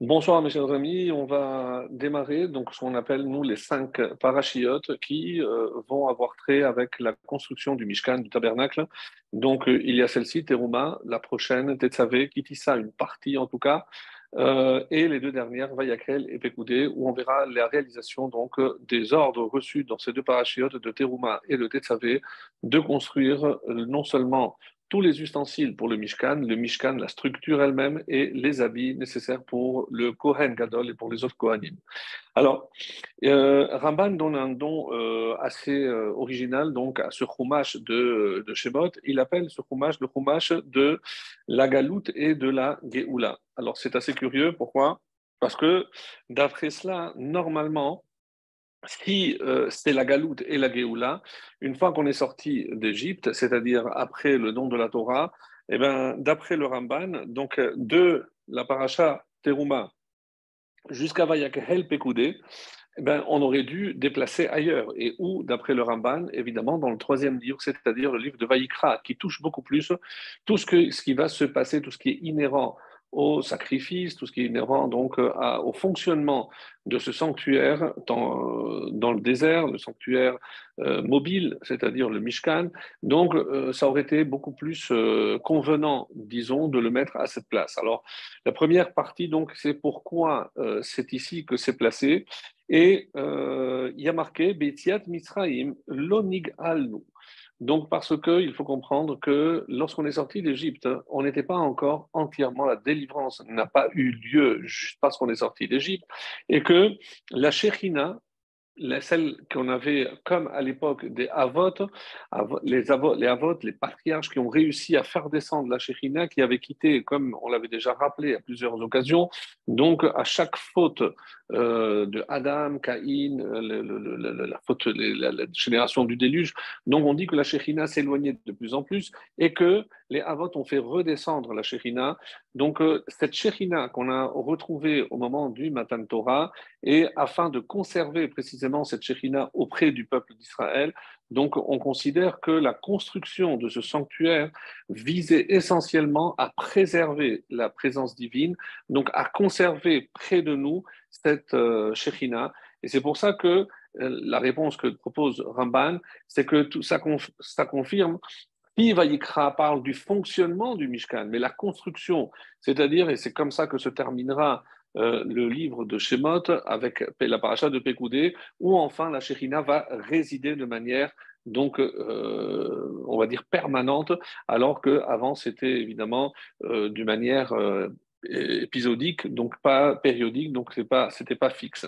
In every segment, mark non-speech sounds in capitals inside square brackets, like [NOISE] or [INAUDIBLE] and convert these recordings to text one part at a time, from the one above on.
Bonsoir mes chers amis, on va démarrer donc ce qu'on appelle nous les cinq parachiotes qui euh, vont avoir trait avec la construction du Mishkan, du tabernacle. Donc euh, il y a celle-ci, Teruma, la prochaine, Tetzavé, Kitissa, une partie en tout cas, euh, et les deux dernières, Vayakel et Pekoudé, où on verra la réalisation donc des ordres reçus dans ces deux parachiotes de Teruma et de Tetzavé de construire non seulement tous les ustensiles pour le Mishkan, le Mishkan, la structure elle-même et les habits nécessaires pour le Kohen Gadol et pour les autres Kohanim. Alors, euh, Ramban donne un don euh, assez euh, original donc à ce chumash de, de Shemot. Il appelle ce chumash le chumash de la galoute et de la geoula. Alors, c'est assez curieux. Pourquoi? Parce que d'après cela, normalement, si euh, c'est la galoute et la Géoula, une fois qu'on est sorti d'Égypte, c'est-à-dire après le don de la Torah, eh ben, d'après le Ramban, donc de la paracha Teruma jusqu'à Vayakehel Pekoudé, eh ben, on aurait dû déplacer ailleurs. Et où, d'après le Ramban, évidemment, dans le troisième livre, c'est-à-dire le livre de Vayikra, qui touche beaucoup plus tout ce, que, ce qui va se passer, tout ce qui est inhérent au sacrifice, tout ce qui est inhérent donc euh, au fonctionnement de ce sanctuaire dans, euh, le désert, le sanctuaire euh, mobile, c'est-à-dire le Mishkan. Donc, ça aurait été beaucoup plus convenant, disons, de le mettre à cette place. Alors, la première partie, donc, c'est pourquoi c'est ici que c'est placé. Et il y a marqué Betiat Misraim, Lonig. Donc, parce qu'il faut comprendre que lorsqu'on est sorti d'Égypte, on n'était pas encore entièrement, la délivrance n'a pas eu lieu juste parce qu'on est sorti d'Égypte, et que la Shekhinah, celle qu'on avait comme à l'époque des Avot, les, avot, les les patriarches qui ont réussi à faire descendre la Shekhinah, qui avait quitté, comme on l'avait déjà rappelé à plusieurs occasions, donc à chaque faute euh, de Adam, Caïn, la faute, la, génération du déluge, donc on dit que la Shekhinah s'éloignait de plus en plus et que les Avot ont fait redescendre la Shekhinah. Donc euh, cette Shekhinah qu'on a retrouvée au moment du Matan Torah, et afin de conserver précisément cette Shekhinah auprès du peuple d'Israël, donc on considère que la construction de ce sanctuaire visait essentiellement à préserver la présence divine, donc à conserver près de nous cette euh, Et c'est pour ça que euh, la réponse que propose Ramban, c'est que tout ça confirme Vayikra parle du fonctionnement du Mishkan, mais la construction, c'est-à-dire, et c'est comme ça que se terminera euh, le livre de Shemot avec la paracha de Pekoudé, où enfin la Shekhinah va résider de manière donc euh, on va dire permanente, alors qu'avant c'était évidemment euh, d'une manière épisodique, donc pas périodique, donc c'est pas c'était pas fixe.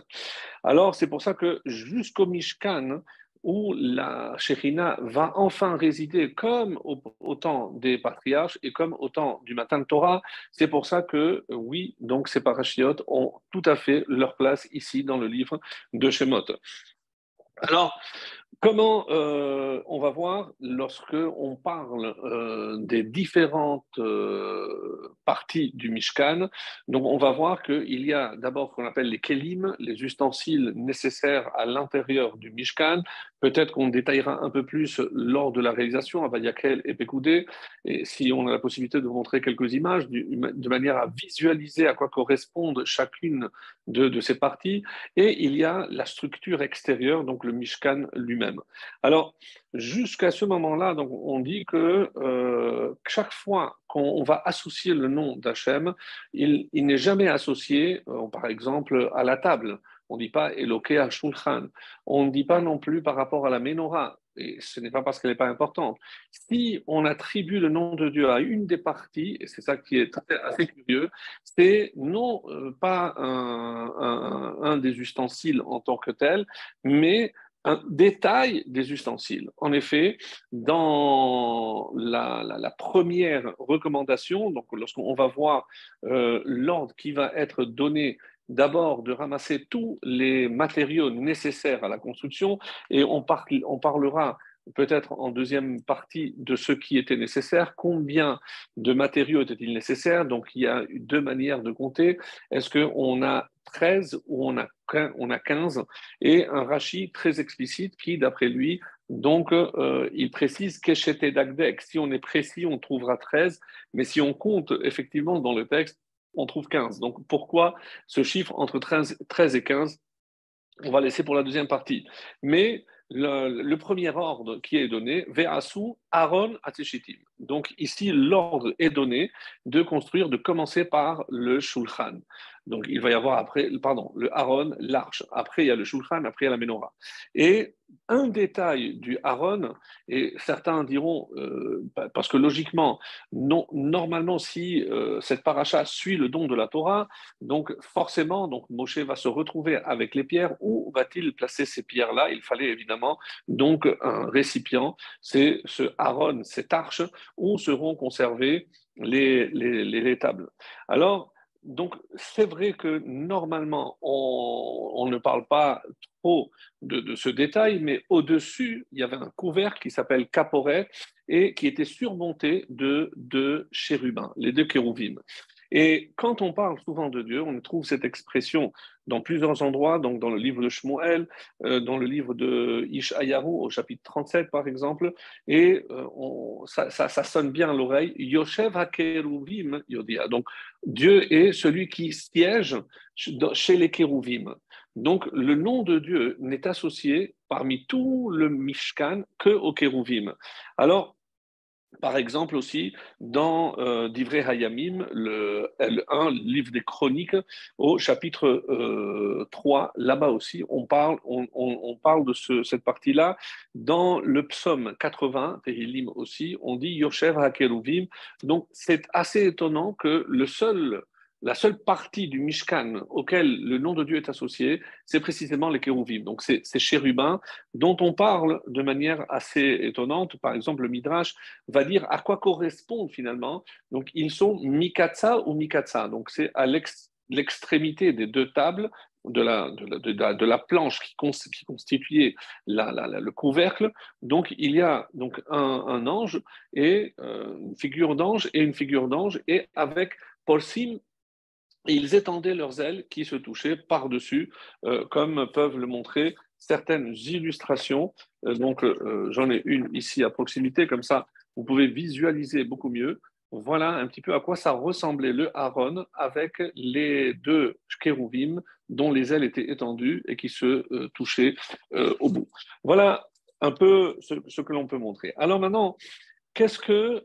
Alors c'est pour ça que jusqu'au Mishkan, où la Shekhinah va enfin résider comme au, temps des patriarches et comme au temps du matin de Torah. C'est pour ça que, oui, donc ces parachiotes ont tout à fait leur place ici dans le livre de Shemot. Alors, Comment euh, on va voir lorsque on parle euh, des différentes euh, parties du Mishkan Donc, on va voir qu'il y a d'abord ce qu'on appelle les kelim, les ustensiles nécessaires à l'intérieur du Mishkan. Peut-être qu'on détaillera un peu plus lors de la réalisation à Vayakel et Pekoudé, et si on a la possibilité de vous montrer quelques images, de manière à visualiser à quoi correspondent chacune de, de ces parties. Et il y a la structure extérieure, donc le Mishkan lui-même. Alors, jusqu'à ce moment-là, donc, on dit que euh, chaque fois qu'on va associer le nom d'Hachem, il, n'est jamais associé, euh, par exemple, à la table. On ne dit pas Eloké à Shulchan. On ne dit pas non plus par rapport à la menorah. Et ce n'est pas parce qu'elle n'est pas importante. Si on attribue le nom de Dieu à une des parties, et c'est ça qui est assez curieux, c'est non euh, pas un, des ustensiles en tant que tel, mais un détail des ustensiles. En effet, dans la, première recommandation, donc lorsqu'on va voir euh, l'ordre qui va être donné d'abord de ramasser tous les matériaux nécessaires à la construction, et on, on parlera peut-être en deuxième partie de ce qui était nécessaire, combien de matériaux étaient-ils nécessaires? Donc il y a deux manières de compter. Est-ce qu'on a 13 ou on a, on a 15 Et un rachis très explicite qui, d'après lui, donc euh, il précise qu'écheté d'Agdek. Si on est précis, on trouvera 13, mais si on compte effectivement dans le texte, on trouve 15. Donc pourquoi ce chiffre entre 13, 13 et 15 On va laisser pour la deuxième partie. Mais le, premier ordre qui est donné, Ve'asu Aaron Ateshitim. Donc ici, l'ordre est donné de construire, de commencer par le Shulchan. Donc il va y avoir après, pardon, le Aaron, l'arche. Après, il y a le Shulchan, après, il y a la Menorah. Et un détail du Aaron, et certains diront, euh, parce que logiquement, normalement, si euh, cette paracha suit le don de la Torah, donc forcément, donc Moshe va se retrouver avec les pierres. Où va-t-il placer ces pierres-là? Il fallait évidemment donc un récipient. C'est ce Aaron, cette arche, où seront conservées les, les, les tables. Alors, donc, c'est vrai que normalement, on, ne parle pas trop de, ce détail, mais au-dessus, il y avait un couvercle qui s'appelle caporet et qui était surmonté de deux chérubins, les deux kérouvim. Et quand on parle souvent de Dieu, on trouve cette expression dans plusieurs endroits, donc dans le livre de Shmuel, euh, dans le livre de Ishayahu au chapitre 37 par exemple, et euh, ça, sonne bien à l'oreille, Yoshev HaKeruvim Yodia. Donc Dieu est celui qui siège chez les Kérouvim. Donc le nom de Dieu n'est associé parmi tout le Mishkan que aux Kérouvim. Alors par exemple aussi, dans euh, Divrei Hayamim, le L1, le livre des chroniques, au chapitre 3, euh, là-bas aussi, on parle, on, parle de cette partie-là. Dans le psaume 80, Tehilim aussi, on dit Yoshev HaKeruvim. Donc c'est assez étonnant que le seul la seule partie du Mishkan auquel le nom de Dieu est associé, c'est précisément les kérouvim. Donc, c'est ces chérubins dont on parle de manière assez étonnante. Par exemple, le Midrash va dire à quoi correspondent finalement. Donc, ils sont Mikatsa ou Mikatsa. Donc, c'est à l'extrémité des deux tables de la, de la, planche qui, constituait le couvercle. Donc, il y a donc un, ange et euh, une figure d'ange et une figure d'ange, et avec Polsim ils étendaient leurs ailes qui se touchaient par-dessus, euh, comme peuvent le montrer certaines illustrations. Euh, donc, euh, j'en ai une ici à proximité, comme ça, vous pouvez visualiser beaucoup mieux. Voilà un petit peu à quoi ça ressemblait le Aaron avec les deux kérouvim dont les ailes étaient étendues et qui se touchaient au bout. Voilà un peu ce, ce que l'on peut montrer. Alors maintenant, qu'est-ce que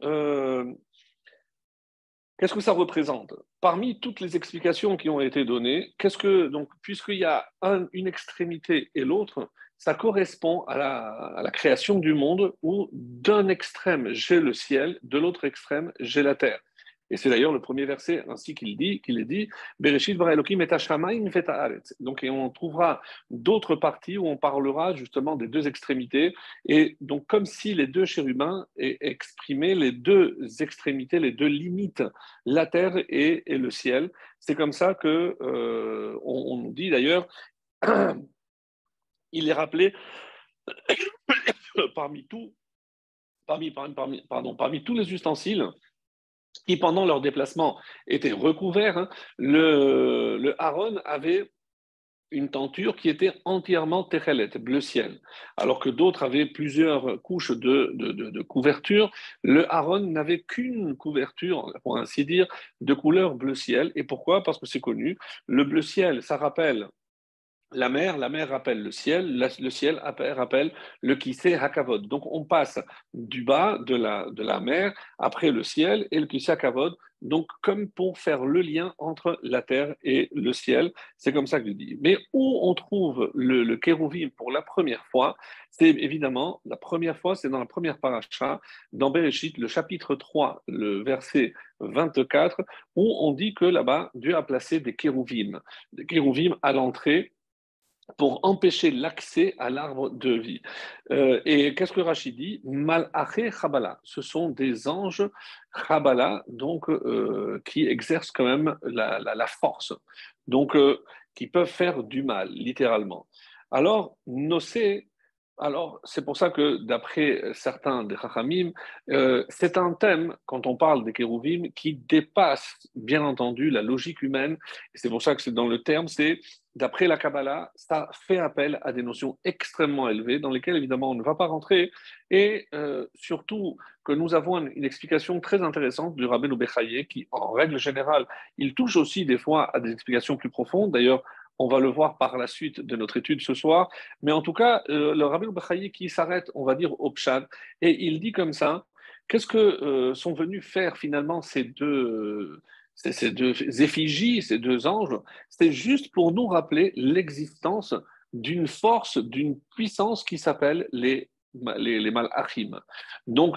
Qu'est-ce que ça représente? Parmi toutes les explications qui ont été données, qu'est-ce que donc puisqu'il y a une extrémité et l'autre, ça correspond à la, création du monde où d'un extrême j'ai le ciel, de l'autre extrême j'ai la terre. Et c'est d'ailleurs le premier verset ainsi qu'il dit, qu'il est dit, Bereshit et Donc, on trouvera d'autres parties où on parlera justement des deux extrémités. Et donc, comme si les deux chérubins exprimaient les deux extrémités, les deux limites, la terre et, le ciel. C'est comme ça que euh, on, dit d'ailleurs, [CLEARS THROAT] il est rappelé [CLEARS THROAT] parmi tout, parmi, pardon, parmi tous les ustensiles qui, pendant leur déplacement, étaient recouverts. Hein. Le, le Aaron avait une tenture qui était entièrement techelet, bleu ciel, alors que d'autres avaient plusieurs couches de, de, de, couverture. Le Aaron n'avait qu'une couverture, pour ainsi dire, de couleur bleu ciel. Et pourquoi? Parce que c'est connu. Le bleu ciel, ça rappelle la mer, la mer rappelle le ciel, le ciel rappelle le Kisei Hakavod. Donc on passe du bas de la, mer après le ciel et le Kisei Hakavod, donc comme pour faire le lien entre la terre et le ciel, c'est comme ça que je dis. Mais où on trouve le, le pour la première fois, c'est évidemment, la première fois, c'est dans la première paracha, dans Bereshit, le chapitre 3, le verset 24, où on dit que là-bas, Dieu a placé des kérouvim, des kérouvim à l'entrée pour empêcher l'accès à l'arbre de vie. Euh, et qu'est-ce que Rachid dit? Malaché Chabala, ce sont des anges Chabala, donc euh, qui exercent quand même la, force, donc euh, qui peuvent faire du mal, littéralement. Alors, Nosé, alors, c'est pour ça que, d'après certains des Chachamim, euh, c'est un thème, quand on parle des Kérouvim, qui dépasse, bien entendu, la logique humaine. C'est pour ça que c'est dans le terme, c'est, d'après la Kabbalah, ça fait appel à des notions extrêmement élevées, dans lesquelles, évidemment, on ne va pas rentrer. Et euh, surtout, que nous avons une, explication très intéressante du Rabbeinu Bechaye, qui, en règle générale, il touche aussi des fois à des explications plus profondes. D'ailleurs, on va le voir par la suite de notre étude ce soir. Mais en tout cas, euh, le Rabbi Bachayi qui s'arrête, on va dire, au Pshad, et il dit comme ça qu'est-ce que euh, sont venus faire finalement ces deux, ces, deux effigies, ces deux anges? C'est juste pour nous rappeler l'existence d'une force, d'une puissance qui s'appelle les, les, Malachim. Donc,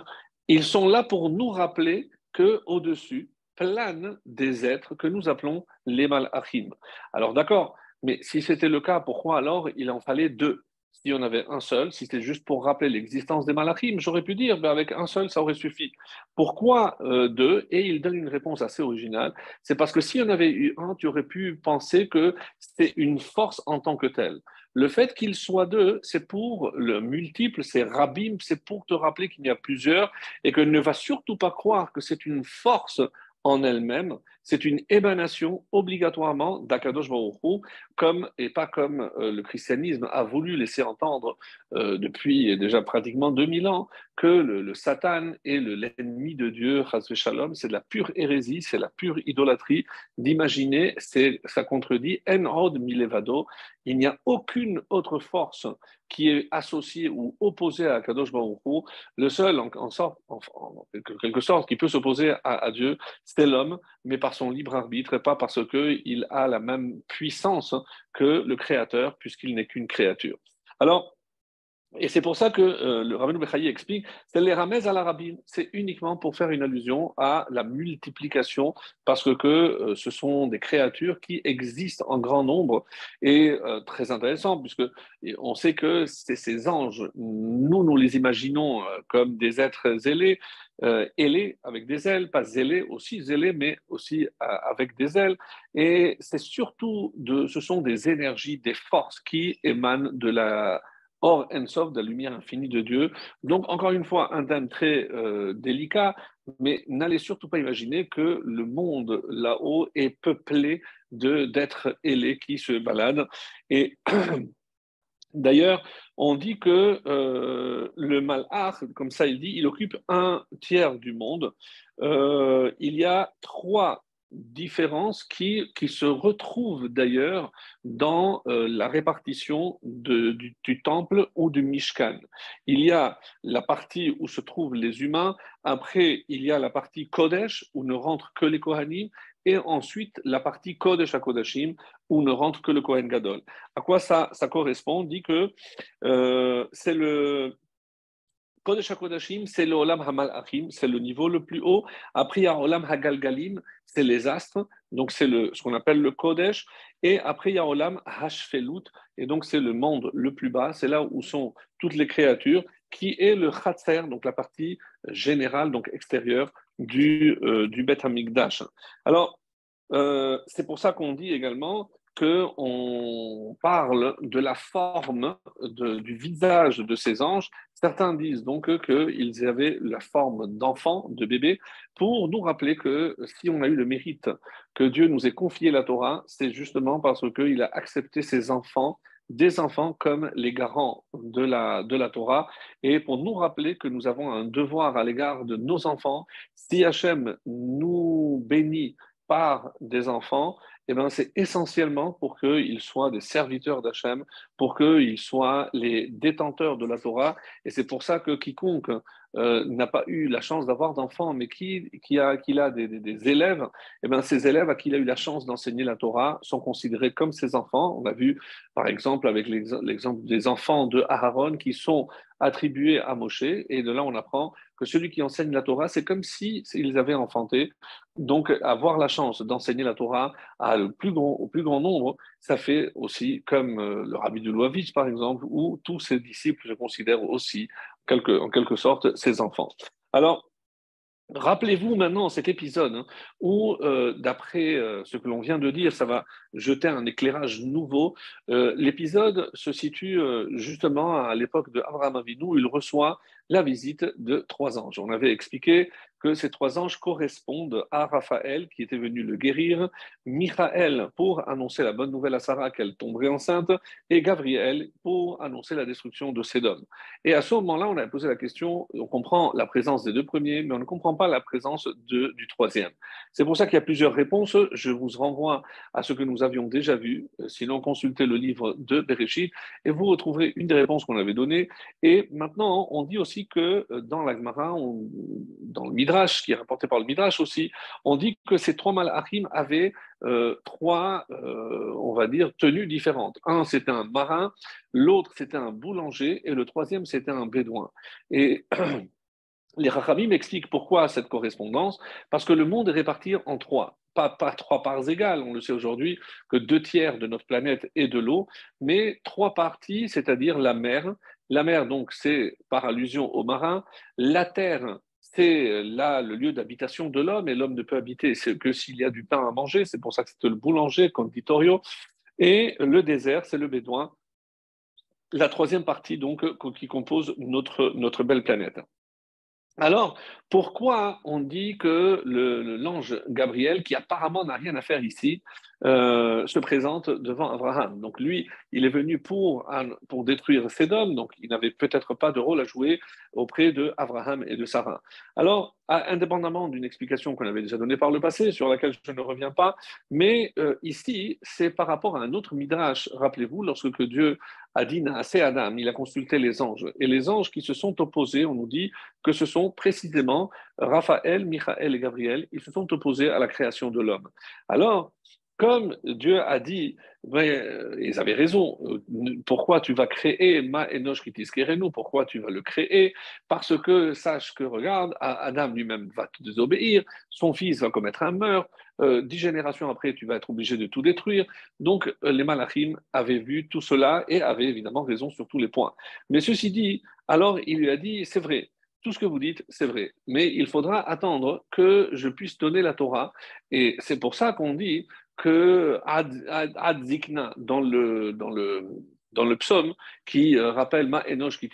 ils sont là pour nous rappeler qu'au-dessus planent des êtres que nous appelons les Malachim. Alors, d'accord, mais si c'était le cas, pourquoi alors il en fallait deux? Si on avait un seul, si c'était juste pour rappeler l'existence des malachim, j'aurais pu dire, ben avec un seul, ça aurait suffi. Pourquoi euh, deux? Et il donne une réponse assez originale. C'est parce que si on avait eu un, tu aurais pu penser que c'était une force en tant que telle. Le fait qu'il soit deux, c'est pour le multiple, c'est rabim, c'est pour te rappeler qu'il y a plusieurs et que ne va surtout pas croire que c'est une force en elle-même, c'est une émanation obligatoirement d'Akadosh Baruch comme et pas comme euh, le christianisme a voulu laisser entendre euh, depuis déjà pratiquement 2000 ans que le, Satan est l'ennemi de Dieu, Shalom, c'est de la pure hérésie, c'est la pure idolâtrie. D'imaginer, ça contredit En Milevado, il n'y a aucune autre force qui est associée ou opposée à Kadosh Baruch Le seul, en, sorte, en, quelque sorte, qui peut s'opposer à, à Dieu, c'est l'homme, mais par son libre arbitre et pas parce qu'il a la même puissance que le Créateur, puisqu'il n'est qu'une créature. Alors, et c'est pour ça que euh, le Rabbi Bechaï explique, c'est les ramez à la rabbine, c'est uniquement pour faire une allusion à la multiplication, parce que, euh, ce sont des créatures qui existent en grand nombre, et euh, très intéressant, puisque on sait que c'est ces anges, nous, nous les imaginons comme des êtres zélés, ailés avec des ailes, pas zélés, aussi zélés, mais aussi avec des ailes, et c'est surtout, de, ce sont des énergies, des forces qui émanent de la Or, Ensof, de la lumière infinie de Dieu. Donc, encore une fois, un thème très euh, délicat, mais n'allez surtout pas imaginer que le monde là-haut est peuplé d'êtres ailés qui se baladent. Et [CLEARS THROAT] d'ailleurs, on dit que euh, le malach, comme ça il dit, il occupe un tiers du monde. Euh, il y a trois différences qui, qui se retrouvent d'ailleurs dans euh, la répartition du, temple ou du Mishkan. Il y a la partie où se trouvent les humains, après il y a la partie Kodesh où ne rentrent que les Kohanim, et ensuite la partie Kodesh à Kodashim où ne rentre que le Kohen Gadol. À quoi ça, correspond? On dit que euh, c'est le Kodesh HaKodashim, c'est le Olam HaMalachim, c'est le niveau le plus haut. Après, il y a Olam HaGalgalim, c'est les astres, donc c'est ce qu'on appelle le Kodesh. Et après, il y a Olam Hashfelut, et donc c'est le monde le plus bas, c'est là où sont toutes les créatures, qui est le Khatser, donc la partie générale, donc extérieure du, euh, du Bet HaMikdash. Alors, euh, c'est pour ça qu'on dit également qu'on parle de la forme du visage de ces anges. Certains disent donc qu'ils avaient la forme d'enfants, de bébés, pour nous rappeler que si on a eu le mérite que Dieu nous ait confié la Torah, c'est justement parce qu'il a accepté ses enfants des enfants comme les garants de la, de la Torah et pour nous rappeler que nous avons un devoir à l'égard de nos enfants. Si Hachem nous bénit par des enfants, eh ben, c'est essentiellement pour qu'ils soient des serviteurs d'Hachem, pour qu'ils soient les détenteurs de la Torah. Et c'est pour ça que quiconque euh, n'a pas eu la chance d'avoir d'enfants, mais qui, qui, a, qui a des, élèves, eh ben, ces élèves à qui il a eu la chance d'enseigner la Torah sont considérés comme ses enfants. On a vu, par exemple, avec l'exemple des enfants de Aaron qui sont attribués à Moshe, et de là on apprend que celui qui enseigne la Torah, c'est comme s'ils si avaient enfanté. Donc, avoir la chance d'enseigner la Torah plus grand, au plus grand nombre, ça fait aussi, comme euh, le rabbi de Louavitch, par exemple, ou tous ses disciples, je considère aussi, en quelque sorte, ses enfants. Alors, Rappelez-vous maintenant cet épisode hein, où, euh, d'après euh, ce que l'on vient de dire, ça va jeter un éclairage nouveau. Euh, l'épisode se situe justement à l'époque de Abraham Avinu, où il reçoit la visite de trois anges. On avait expliqué que ces trois anges correspondent à Raphaël qui était venu le guérir, Michael pour annoncer la bonne nouvelle à Sarah qu'elle tomberait enceinte, et Gabriel pour annoncer la destruction de Sédom. Et à ce moment-là, on a posé la question, on comprend la présence des deux premiers, mais on ne comprend pas la présence du troisième. C'est pour ça qu'il y a plusieurs réponses. Je vous renvoie à ce que nous avions déjà vu, sinon consultez le livre de Bereshit, et vous retrouverez une des réponses qu'on avait données. Et maintenant, on dit aussi que dans l'Agmara, dans le Midrash, qui est rapporté par le Midrash aussi, on dit que ces trois malachim avaient euh, trois, euh, on va dire, tenues différentes. Un, c'était un marin, l'autre, c'était un boulanger, et le troisième, c'était un bédouin. Et [CLEARS THROAT] les Rachamim expliquent pourquoi cette correspondance, parce que le monde est réparti en trois. Pas, pas, trois parts égales, on le sait aujourd'hui, que deux tiers de notre planète est de l'eau, mais trois parties, c'est-à-dire la mer. La mer, donc, c'est par allusion au marin. La terre, c'est euh, là le lieu d'habitation de l'homme et l'homme ne peut habiter que s'il y a du pain à manger. C'est pour ça que c'est le boulanger, conditorio. Et le désert, c'est le bédouin. La troisième partie, donc, qui compose notre belle planète. Alors, pourquoi on dit que l'ange Gabriel, qui apparemment n'a rien à faire ici, euh, se présente devant Abraham. Donc lui, il est venu pour, pour détruire Sédom, donc il n'avait peut-être pas de rôle à jouer auprès de Abraham et de Sarah. Alors, indépendamment d'une explication qu'on avait déjà donnée par le passé, sur laquelle je ne reviens pas, mais euh, ici, c'est par rapport à un autre midrash. Rappelez-vous, lorsque Dieu a dit à Adam, il a consulté les anges. Et les anges qui se sont opposés, on nous dit que ce sont précisément Raphaël, Michael et Gabriel, ils se sont opposés à la création de l'homme. Alors, comme Dieu a dit, euh, ils avaient raison, euh, pourquoi tu vas créer Ma Enosh nous? Pourquoi tu vas le créer? Parce que sache que, regarde, Adam lui-même va te désobéir, son fils va commettre un meurtre, euh, dix générations après, tu vas être obligé de tout détruire. Donc, les Malachim avaient vu tout cela et avaient évidemment raison sur tous les points. Mais ceci dit, alors il lui a dit, c'est vrai, tout ce que vous dites, c'est vrai, mais il faudra attendre que je puisse donner la Torah. Et c'est pour ça qu'on dit que Ad, Zikna, dans le, dans le, dans le psaume, qui euh, rappelle Ma Enoch qui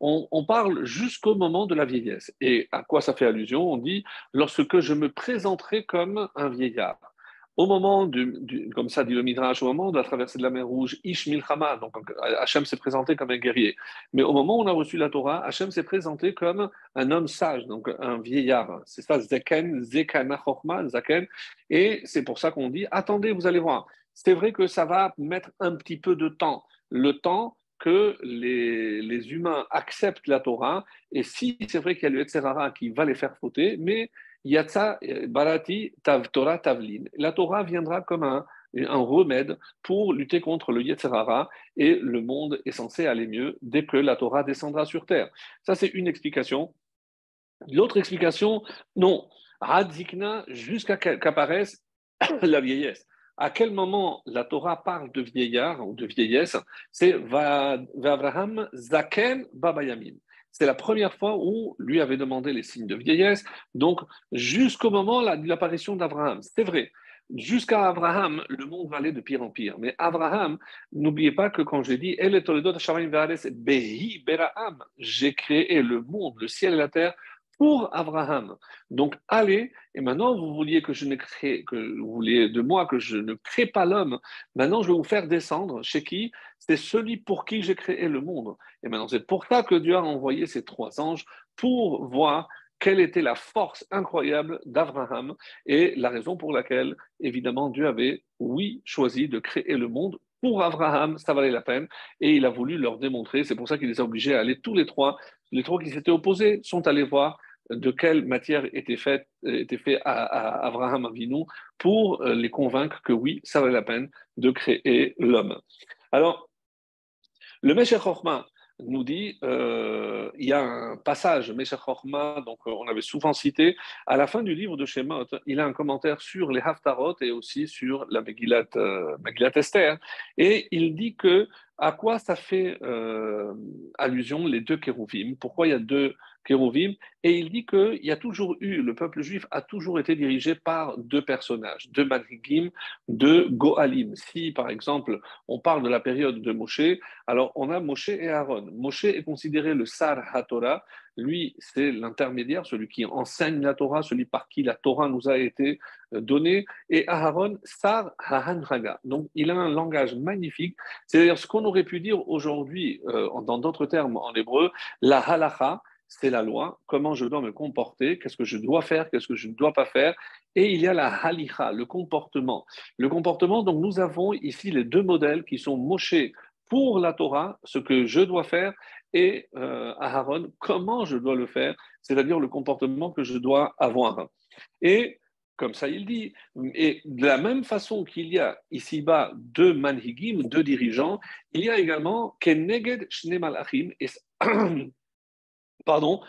on, on parle jusqu'au moment de la vieillesse. Et à quoi ça fait allusion? On dit lorsque je me présenterai comme un vieillard. Au moment, comme ça dit Midrash, au moment de la traversée de la mer Rouge, Ish Milchama, Hachem s'est présenté comme un guerrier. Mais au moment où on a reçu la Torah, Hachem s'est présenté comme un homme sage, donc un vieillard. C'est ça, Zeken, Zekana Zaken. Et c'est pour ça qu'on dit, attendez, vous allez voir. C'est vrai que ça va mettre un petit peu de temps. Le temps que les, les humains acceptent la Torah. Et si c'est vrai qu'il y a le Etzerara qui va les faire fauter, mais Yatsa Barati Tav Torah Tavlin. La Torah viendra comme un, remède pour lutter contre le Yetzerara et le monde est censé aller mieux dès que la Torah descendra sur terre. Ça, c'est une explication. L'autre explication, non. Hadzikna jusqu'à qu'apparaisse [COUGHS] la vieillesse. À quel moment la Torah parle de vieillard ou de vieillesse? C'est Vavraham Zaken Babayamin. C'est la première fois où lui avait demandé les signes de vieillesse, donc jusqu'au moment de l'apparition d'Abraham. C'est vrai. Jusqu'à Abraham, le monde va aller de pire en pire. Mais Abraham, n'oubliez pas que quand j'ai dit j'ai créé le monde, le ciel et la terre pour Abraham. Donc allez, et maintenant vous vouliez que je ne crée, que vous vouliez de moi que je ne crée pas l'homme. Maintenant je vais vous faire descendre chez qui? C'est celui pour qui j'ai créé le monde. Et maintenant c'est pour ça que Dieu a envoyé ces trois anges pour voir quelle était la force incroyable d'Abraham et la raison pour laquelle, évidemment, Dieu avait, oui, choisi de créer le monde pour Abraham, ça valait la peine, et il a voulu leur démontrer. C'est pour ça qu'il les a obligés à aller tous les trois. Les trois qui s'étaient opposés sont allés voir de quelle matière était fait, fait à, Abraham Avinu pour euh, les convaincre que oui, ça valait la peine de créer l'homme. Alors, le Meshech Chochma nous dit, euh, il y a un passage, Meshech Chochma, donc euh, on avait souvent cité, à la fin du livre de Shemot, il a un commentaire sur les Haftarot et aussi sur la Megillat, Megillat Esther, et il dit que à quoi ça fait allusion les deux kérouvim Pourquoi il y a deux Kérouvim, et il dit qu'il y a toujours eu, le peuple juif a toujours été dirigé par deux personnages, deux Manhigim, deux Goalim. Si, par exemple, on parle de la période de Moshe, alors on a Moshe et Aaron. Moshe est considéré le Sar HaTorah, lui, c'est l'intermédiaire, celui qui enseigne la Torah, celui par qui la Torah nous a été euh, donnée, et Aaron, Sar HaHanraga. Donc, il a un langage magnifique, c'est-à-dire ce qu'on aurait pu dire aujourd'hui, euh, dans d'autres termes en hébreu, la halacha, c'est la loi, comment je dois me comporter, qu'est-ce que je dois faire, qu'est-ce que je ne dois pas faire? Et il y a la halicha, le comportement. Le comportement, donc nous avons ici les deux modèles qui sont Moshe pour la Torah, ce que je dois faire, et euh, Aaron, comment je dois le faire, c'est-à-dire le comportement que je dois avoir. Et comme ça il dit, et de la même façon qu'il y a ici-bas deux manhigim, deux dirigeants, il y a également keneged shne malachim, et [CLEARS THROAT] pardon,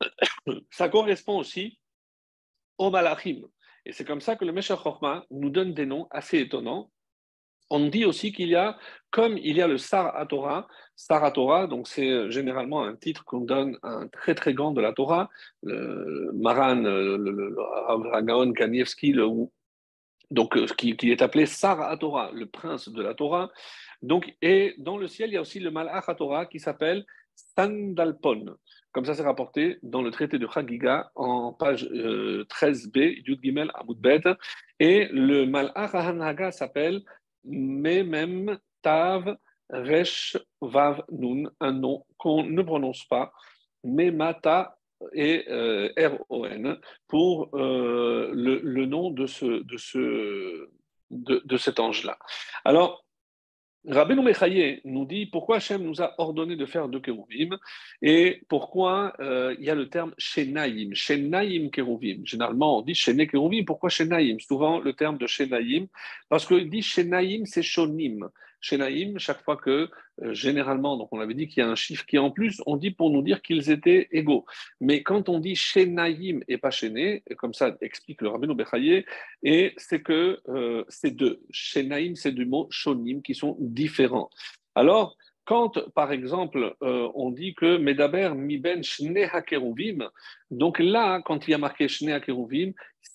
[COUGHS] ça correspond aussi au malachim. Et c'est comme ça que le Meshach nous donne des noms assez étonnants. On dit aussi qu'il y a, comme il y a le Sar Torah, Sar Torah, donc c'est généralement un titre qu'on donne à un très très grand de la Torah, le Maran, le, le, Kanievski, donc euh, qui, est appelé Sar Torah, le prince de la Torah. Donc, et dans le ciel, il y a aussi le Malach Torah qui s'appelle Sandalpon. Comme ça, c'est rapporté dans le traité de Chagiga en page 13b, euh, Yud Gimel Amudbet. Et le Malach Hanaga s'appelle Memem Tav Resh Vav Nun, un nom qu'on ne prononce pas, Memata et euh, R-O-N, pour euh, le, nom de, ce, de, ce, de, cet ange-là. Alors, Rabbeinu Mechaye nous dit pourquoi Hachem nous a ordonné de faire deux kérouvim et pourquoi euh, il y a le terme shenaïm, shenaïm kérouvim. Généralement, on dit shené kérouvim. Pourquoi shenaïm? Souvent le terme de shenaïm, parce qu'il dit shenaïm, c'est shonim. Chez Naïm, chaque fois que, euh, généralement, donc on avait dit qu'il y a un chiffre qui en plus, on dit pour nous dire qu'ils étaient égaux. Mais quand on dit chez Naïm et pas chez comme ça explique le Rabbeinu Bechaye, et c'est que euh, c'est deux. Chez Naïm, c'est du mot shonim qui sont différents. Alors, quand, par exemple, euh, on dit que Medaber miben shne hakeruvim, donc là, quand il y a marqué shne hakeruvim,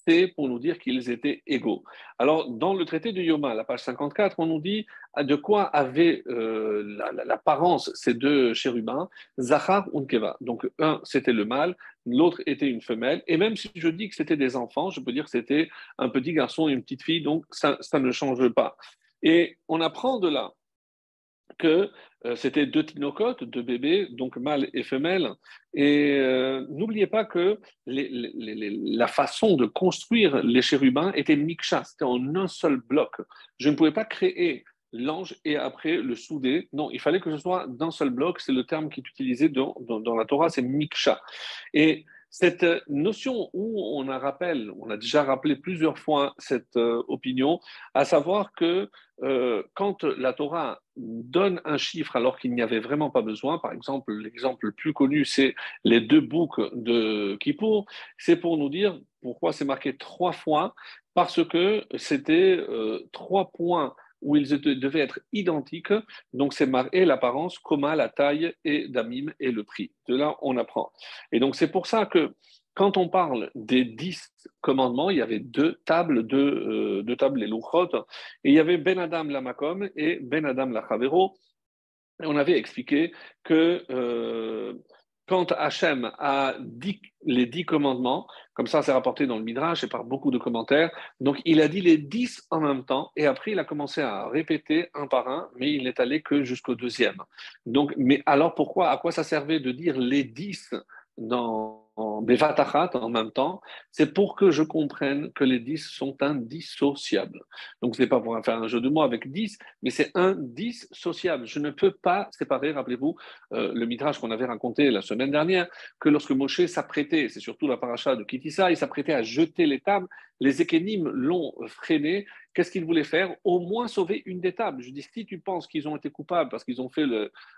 c'est pour nous dire qu'ils étaient égaux. Alors, dans le traité de Yoma, la page 54, on nous dit de quoi avaient euh, l'apparence ces deux chérubins, Zachar Unkeva. Donc, un, c'était le mâle, l'autre était une femelle. Et même si je dis que c'était des enfants, je peux dire que c'était un petit garçon et une petite fille, donc ça, ça ne change pas. Et on apprend de là que euh, c'était deux tinocotes, deux bébés, donc mâle et femelle. Et euh, n'oubliez pas que la façon de construire les chérubins était miksha, c'était en un seul bloc. Je ne pouvais pas créer l'ange et après le souder. Non, il fallait que ce soit d'un seul bloc. C'est le terme qui est utilisé dans, dans la Torah, c'est miksha. Et cette notion où on a, rappel, on a déjà rappelé plusieurs fois cette euh, opinion, à savoir que euh, quand la Torah donne un chiffre alors qu'il n'y avait vraiment pas besoin, par exemple, l'exemple le plus connu, c'est les deux boucs de Kippour, c'est pour nous dire pourquoi c'est marqué trois fois, parce que c'était euh, trois points où ils devaient être identiques. Donc, c'est l'apparence, Koma, la taille et Damim et le prix. De là, on apprend. Et donc, c'est pour ça que quand on parle des dix commandements, il y avait deux tables, deux, euh, tables, les louchot, et il y avait Ben Adam la Makom et Ben Adam la Chavero. Et on avait expliqué que euh, quand Hachem a dit les dix commandements, comme ça c'est rapporté dans le Midrash et par beaucoup de commentaires, donc il a dit les dix en même temps et après il a commencé à répéter un par un, mais il n'est allé que jusqu'au deuxième. Mais alors pourquoi, à quoi ça servait de dire les dix dans en en même temps, c'est pour que je comprenne que les 10 sont indissociables. Donc, ce n'est pas pour faire un jeu de mots avec 10, mais c'est indissociable. Je ne peux pas séparer, rappelez-vous, euh, le midrash qu'on avait raconté la semaine dernière, que lorsque Moshe s'apprêtait, c'est surtout la paracha de Kitissa, il s'apprêtait à jeter les tables, les Ékénim l'ont freiné. Qu'est-ce qu'ils voulaient faire? Au moins sauver une des tables. Je dis, si tu penses qu'ils ont été coupables parce qu'ils ont fait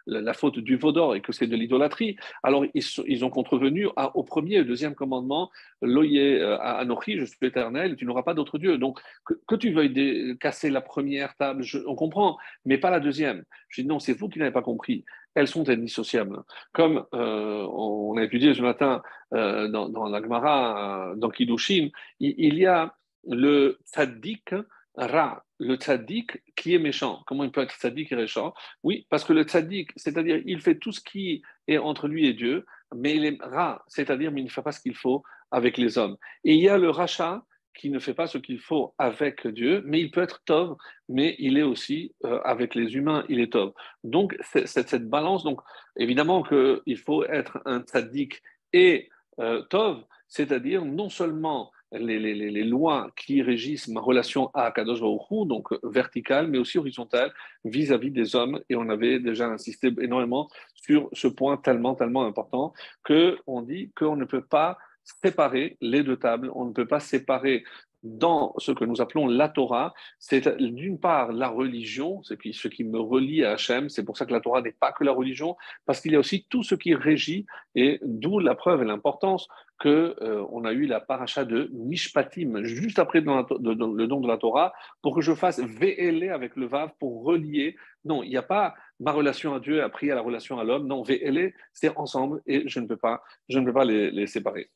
la, faute du vaudor et que c'est de l'idolâtrie, alors ils, ont contrevenu au premier et deuxième commandement, Loye euh, à Anochi, je suis éternel, tu n'auras pas d'autre Dieu. Donc, que, tu veuilles casser la première table, on comprend, mais pas la deuxième. Je dis, non, c'est vous qui n'avez pas compris. Elles sont indissociables. Comme euh, on a étudié ce matin euh, dans, la Gemara, dans Kiddushin, il, y a le tzaddik ra, le tzaddik qui est méchant. Comment il peut être tzaddik et méchant? Oui, parce que le tzaddik, c'est-à-dire il fait tout ce qui est entre lui et Dieu, mais il est ra, c'est-à-dire il ne fait pas ce qu'il faut avec les hommes. Et il y a le rachat qui ne fait pas ce qu'il faut avec Dieu, mais il peut être tov, mais il est aussi euh, avec les humains, il est tov. Donc, cette balance. Donc, évidemment qu'il faut être un tzaddik et euh, tov, c'est-à-dire non seulement les, les, lois qui régissent ma relation à Kadosh Baruch donc verticale, mais aussi horizontale vis-à-vis des hommes. Et on avait déjà insisté énormément sur ce point tellement, tellement important qu'on dit qu'on ne peut pas séparer les deux tables. On ne peut pas séparer dans ce que nous appelons la Torah, c'est d'une part la religion, ce qui, ce qui me relie à Hachem, c'est pour ça que la Torah n'est pas que la religion, parce qu'il y a aussi tout ce qui régit, et d'où la preuve et l'importance que euh, a eu la paracha de Mishpatim, juste après le don de la Torah, pour que je fasse VLE avec le Vav pour relier. Non, il n'y a pas ma relation à Dieu a pris à la relation à l'homme. Non, VLE, c'est ensemble et je ne peux pas, je ne peux pas les, les séparer.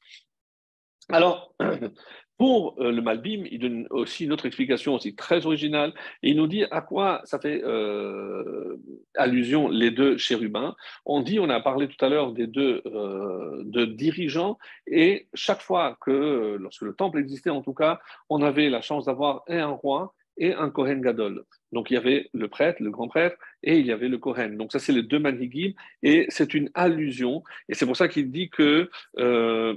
Alors, [CLEARS THROAT] pour euh, le Malbim, il donne aussi une autre explication aussi très originale. il nous dit à quoi ça fait euh, allusion les deux chérubins. On dit, on a parlé tout à l'heure des deux euh, de dirigeants, et chaque fois que, lorsque le temple existait en tout cas, on avait la chance d'avoir un roi et un Kohen Gadol. Donc il y avait le prêtre, le grand prêtre, et il y avait le Kohen. Donc ça, c'est les deux manigim, et c'est une allusion. Et c'est pour ça qu'il dit que euh,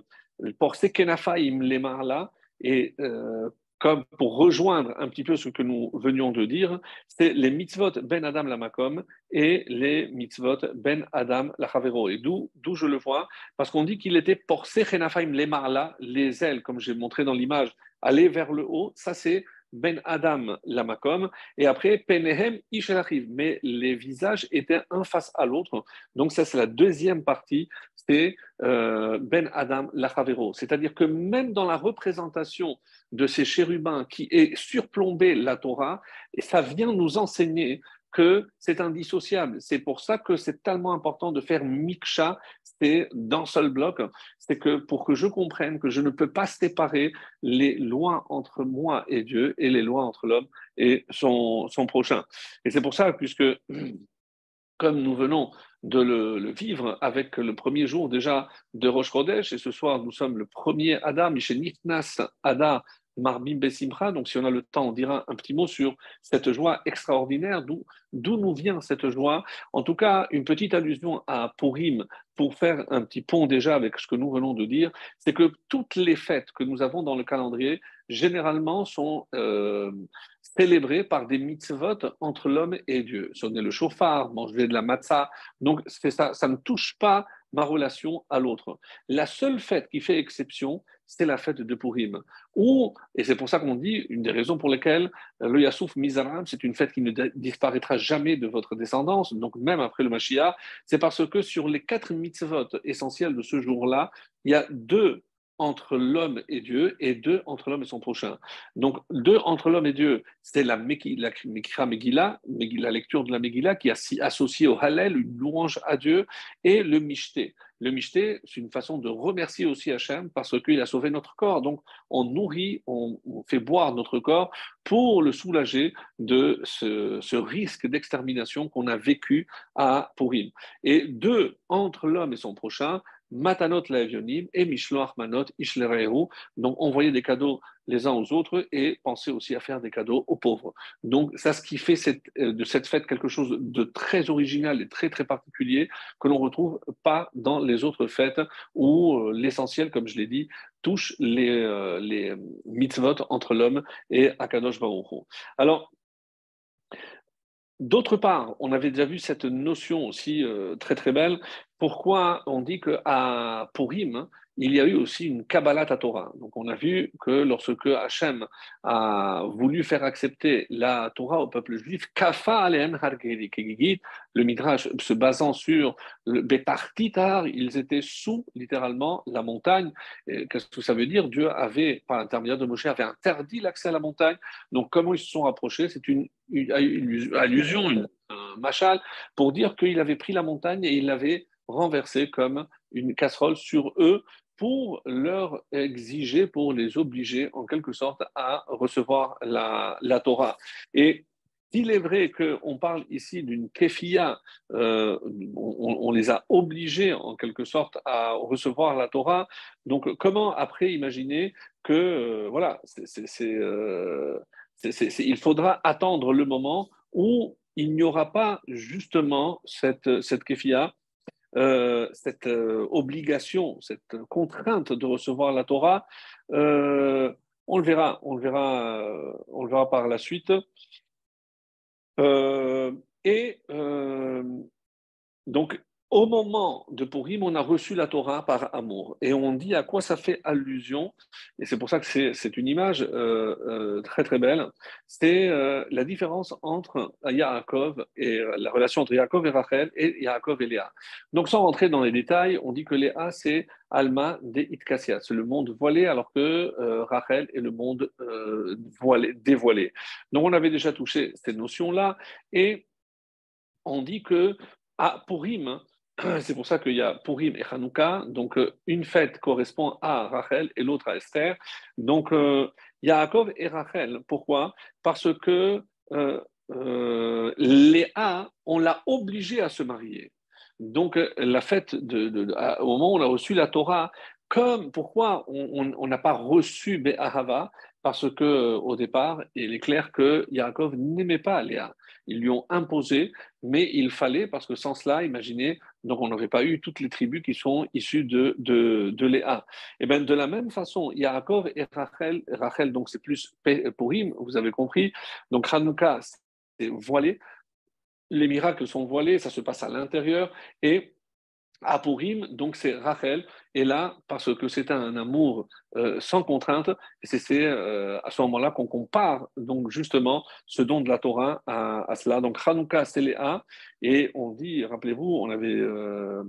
pour Sekenafaim là, et euh, comme pour rejoindre un petit peu ce que nous venions de dire, c'est les mitzvot ben Adam la makom et les mitzvot ben Adam la chavero. Et d'où, je le vois? Parce qu'on dit qu'il était pour Sekenafaim les là, les ailes, comme j'ai montré dans l'image, aller vers le haut, ça c'est ben Adam Lamakom, et après Penehem Ishelachiv. Mais les visages étaient un face à l'autre. Donc, ça, c'est la deuxième partie, c'est euh, Ben Adam Lachavero. C'est-à-dire que même dans la représentation de ces chérubins qui est surplombé la Torah, ça vient nous enseigner que c'est indissociable. C'est pour ça que c'est tellement important de faire miksha, c'est d'un seul bloc. C'est que pour que je comprenne que je ne peux pas séparer les lois entre moi et Dieu et les lois entre l'homme et son, son prochain. Et c'est pour ça, puisque [CLEARS THROAT] comme nous venons de le, vivre avec le premier jour déjà de Rosh Chodesh, et ce soir nous sommes le premier Adam, Nifnas Ada Marbim Besimcha. Donc, si on a le temps, on dira un petit mot sur cette joie extraordinaire. D'où, nous vient cette joie? En tout cas, une petite allusion à Purim pour faire un petit pont déjà avec ce que nous venons de dire, c'est que toutes les fêtes que nous avons dans le calendrier, généralement, sont euh, célébrées par des mitzvot entre l'homme et Dieu. Sonner le chauffard, manger de la matzah. Donc, ça, ça ne touche pas ma relation à l'autre. La seule fête qui fait exception, c'est la fête de Purim. Ou, et c'est pour ça qu'on dit, une des raisons pour lesquelles euh, le Yassouf Mizaram, c'est une fête qui ne disparaîtra jamais de votre descendance, donc même après le Mashiach, c'est parce que sur les quatre mitzvot essentiels de ce jour-là, il y a deux entre l'homme et Dieu et deux entre l'homme et son prochain. Donc, deux entre l'homme et Dieu, c'est la Megillah, la lecture de la Megillah qui est associée au Hallel, une louange à Dieu, et le Mishté. Le Mishté, c'est une façon de remercier aussi Hachem parce qu'il a sauvé notre corps. Donc, on nourrit, on, fait boire notre corps pour le soulager de ce, ce risque d'extermination qu'on a vécu à Purim. Et deux entre l'homme et son prochain, Matanot Laevionim et Mishloach Manot Ishlerehu. Donc, envoyer des cadeaux les uns aux autres et penser aussi à faire des cadeaux aux pauvres. Donc, c'est ce qui fait euh, de cette fête quelque chose de très original et très, très particulier que l'on ne retrouve pas dans les autres fêtes où euh, l'essentiel, comme je l'ai dit, touche les, euh, les mitzvot entre l'homme et Akadosh Baruch Alors, D'autre part, on avait déjà vu cette notion aussi très très belle. Pourquoi on dit qu'à Purim, il y a eu aussi une Kabbalat Torah. Donc on a vu que lorsque Hachem a voulu faire accepter la Torah au peuple juif, Kafa Aleem le Midrash se basant sur le Betartitar, ils étaient sous littéralement la montagne. Qu'est-ce que ça veut dire? Dieu avait, par l'intermédiaire de Moshe, avait interdit l'accès à la montagne. Donc comment ils se sont rapprochés? C'est une, allusion, une, un machal, pour dire qu'il avait pris la montagne et il l'avait renversée comme une casserole sur eux pour leur exiger, pour les obliger en quelque sorte à recevoir la, Torah. Et s'il est vrai qu'on parle ici d'une kefia, euh, on, les a obligés en quelque sorte à recevoir la Torah, donc comment après imaginer que, euh, voilà, euh, il faudra attendre le moment où il n'y aura pas justement cette, cette kefia euh, cette euh, obligation, cette contrainte de recevoir la Torah, euh, on le verra, on verra, on le verra par la suite. et donc, au moment de Purim, on a reçu la Torah par amour. Et on dit à quoi ça fait allusion. Et c'est pour ça que c'est une image euh, euh, très très belle. C'est euh, la différence entre Yaakov et la relation entre Yaakov et Rachel et Yaakov et Léa. Donc sans rentrer dans les détails, on dit que Léa c'est Alma de Itkassia, c'est le monde voilé, alors que Rachel est le monde voilé, dévoilé. Donc on avait déjà touché cette notion-là. Et on dit que à Purim, [CLEARS THROAT] c'est pour ça qu'il y a Purim et Hanouka. Donc, euh, une fête correspond à Rachel et l'autre à Esther. Donc, euh, Yaakov et Rachel. Pourquoi? Parce que euh, Léa, on l'a obligé à se marier. Donc, la fête, au moment où on a reçu la Torah, comme pourquoi on n'a pas reçu Be'ahava? Parce que au départ, il est clair que Yaakov n'aimait pas Léa. Ils lui ont imposé, mais il fallait, parce que sans cela, imaginez, donc on n'aurait pas eu toutes les tribus qui sont issues de, de, de Léa. Et bien de la même façon, Yaakov et Rachel, Rachel donc c'est plus Purim, vous avez compris, donc Hanouka, c'est voilé, les miracles sont voilés, ça se passe à l'intérieur, et à donc c'est Rachel, et là, parce que c'est un amour euh, sans contrainte, c'est euh, à ce moment-là qu'on compare donc justement ce don de la Torah à, cela. Donc Hanouka, c'est Léa, et on dit, rappelez-vous, on avait, euh,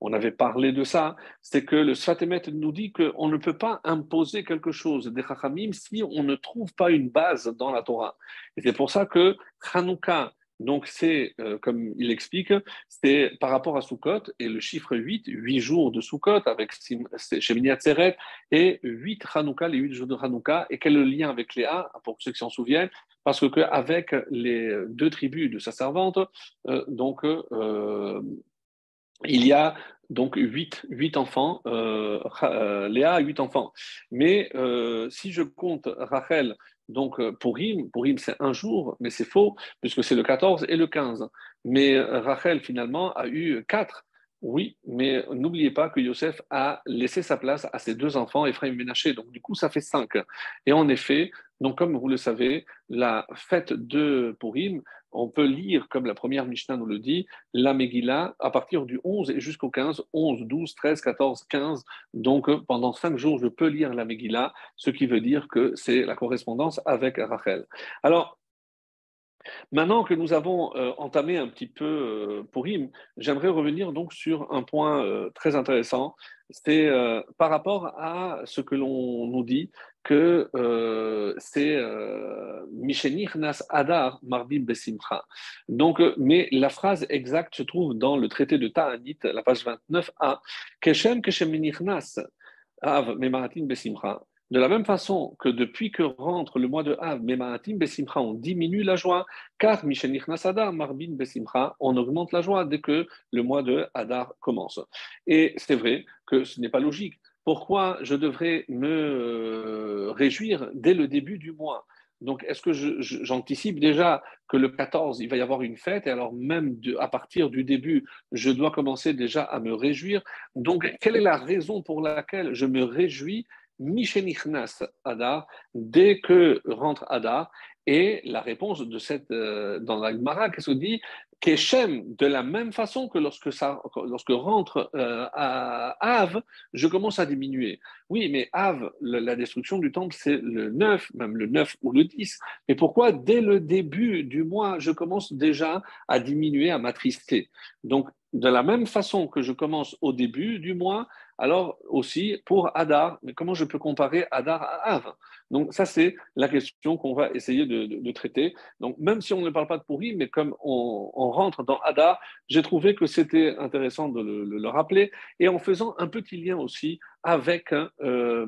on avait parlé de ça, c'est que le Sfatemet nous dit qu'on ne peut pas imposer quelque chose des Chachamim si on ne trouve pas une base dans la Torah. Et c'est pour ça que Hanouka, donc, c'est, euh, comme il explique, c'est par rapport à Sukkot, et le chiffre 8, 8 jours de Sukkot avec Shemini Atzeret, et 8 Hanouka, les 8 jours de Hanouka, et quel est le lien avec Léa, pour ceux qui s'en souviennent, parce que avec les deux tribus de sa servante, euh, euh, il y a donc 8, 8 enfants, Léa a 8 enfants. Mais si je compte Rachel donc, euh, pour Purim, c'est un jour, mais c'est faux, puisque c'est le 14 et le 15. Mais euh, Rachel, finalement, a eu quatre. Oui, mais n'oubliez pas que Yosef a laissé sa place à ses deux enfants, Ephraim et Ménaché. Donc, du coup, ça fait cinq. Et en effet, donc, comme vous le savez, la fête de Purim, on peut lire, comme la première Mishnah nous le dit, la Megillah à partir du 11 et jusqu'au 15, 11, 12, 13, 14, 15. Donc, pendant cinq jours, je peux lire la Megillah, ce qui veut dire que c'est la correspondance avec Rachel. Alors, Maintenant que nous avons euh, entamé un petit peu euh, Purim, j'aimerais revenir donc sur un point euh, très intéressant. C'est par rapport à ce que l'on nous dit que c'est Nas Adar Marbim Besimcha. Donc, mais la phrase exacte se trouve dans le traité de Ta'anit, la page 29a. Keshem Keshem Nas Av Memaratin Besimcha. De la même façon que depuis que rentre le mois de Av, Memaatim Besimcha, on diminue la joie, car Mishenich Marbin Besimcha, on augmente la joie dès que le mois de Hadar commence. Et c'est vrai que ce n'est pas logique. Pourquoi je devrais me euh, réjouir dès le début du mois? Donc, est-ce que j'anticipe déjà que le 14, il va y avoir une fête, et alors même à partir du début, je dois commencer déjà à me réjouir Donc, quelle est la raison pour laquelle je me réjouis Mishenichnas Adar, dès que rentre Adar. Et la réponse de cette, euh, dans la Gemara, qu'est-ce dit? Keshem, de la même façon que lorsque, ça, lorsque rentre euh, à Av, je commence à diminuer. Oui, mais Av, la destruction du temple, c'est le 9, même le 9 ou le 10. Mais pourquoi, dès le début du mois, je commence déjà à diminuer, à m'attrister? Donc, de la même façon que je commence au début du mois, alors aussi pour Adar, mais comment je peux comparer Adar à Av Donc ça, c'est la question qu'on va essayer de, traiter. Donc même si on ne parle pas de pourri, mais comme on, rentre dans Adar, j'ai trouvé que c'était intéressant de le, rappeler, et en faisant un petit lien aussi avec... Euh,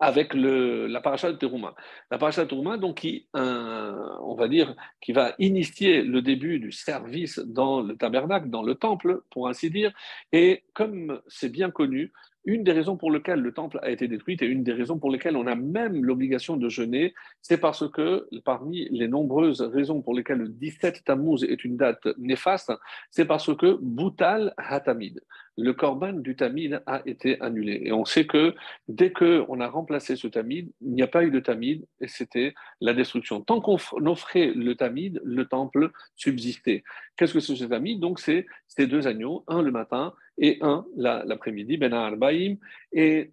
avec le, la paracha de Terouma. La paracha de Terouma, donc, qui, on va dire, qui va initier le début du service dans le tabernacle, dans le temple, pour ainsi dire. Et comme c'est bien connu, une des raisons pour lesquelles le temple a été détruit et une des raisons pour lesquelles on a même l'obligation de jeûner, c'est parce que parmi les nombreuses raisons pour lesquelles le 17 Tammuz est une date néfaste, c'est parce que Boutal Hatamid, le korban du Tamid a été annulé. Et on sait que dès qu'on a remplacé ce Tamid, il n'y a pas eu de Tamid et c'était la destruction. Tant qu'on offrait le Tamid, le temple subsistait. Qu'est-ce que c'est ce Tamid Donc c'est ces deux agneaux, un le matin et un l'après-midi, Ben Arbaïm. Et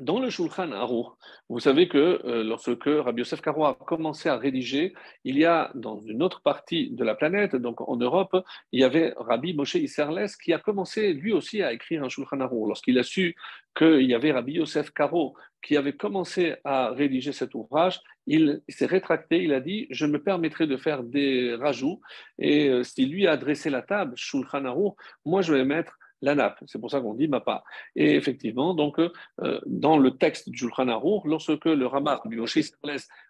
dans le Shulchan Aruch, vous savez que euh, lorsque Rabbi Yosef Karo a commencé à rédiger, il y a dans une autre partie de la planète, donc en Europe, il y avait Rabbi Moshe Isserles qui a commencé lui aussi à écrire un Shulchan Aruch. Lorsqu'il a su qu'il y avait Rabbi Yosef Karo qui avait commencé à rédiger cet ouvrage, il s'est rétracté, il a dit Je me permettrai de faire des rajouts, et euh, si lui a dressé la table, Shulchan Aruch, moi je vais mettre la nappe. C'est pour ça qu'on dit Mappa. Et effectivement, donc, euh, dans le texte du Shulchan Aruch, lorsque le Ramat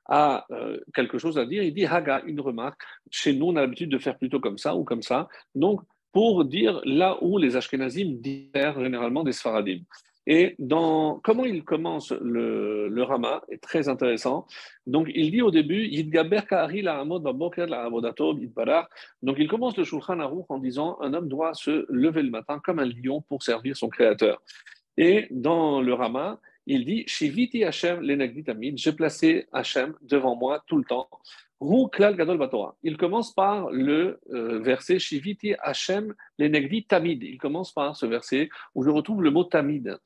a euh, quelque chose à dire, il dit Haga, une remarque. Chez nous, on a l'habitude de faire plutôt comme ça ou comme ça. Donc, pour dire là où les Ashkenazim diffèrent généralement des Sfaradim. Et dans comment il commence le, Rama est très intéressant. Donc il dit au début Donc il commence le Shulchan Aruch en disant un homme doit se lever le matin comme un lion pour servir son créateur. Et dans le Rama, il dit Shiviti Hashem lenagditamid, j'ai placé Hashem devant moi tout le temps. Gadol Il commence par le euh, verset Shiviti Hashem lenegdi tamid. Il commence par ce verset où je retrouve le mot tamid.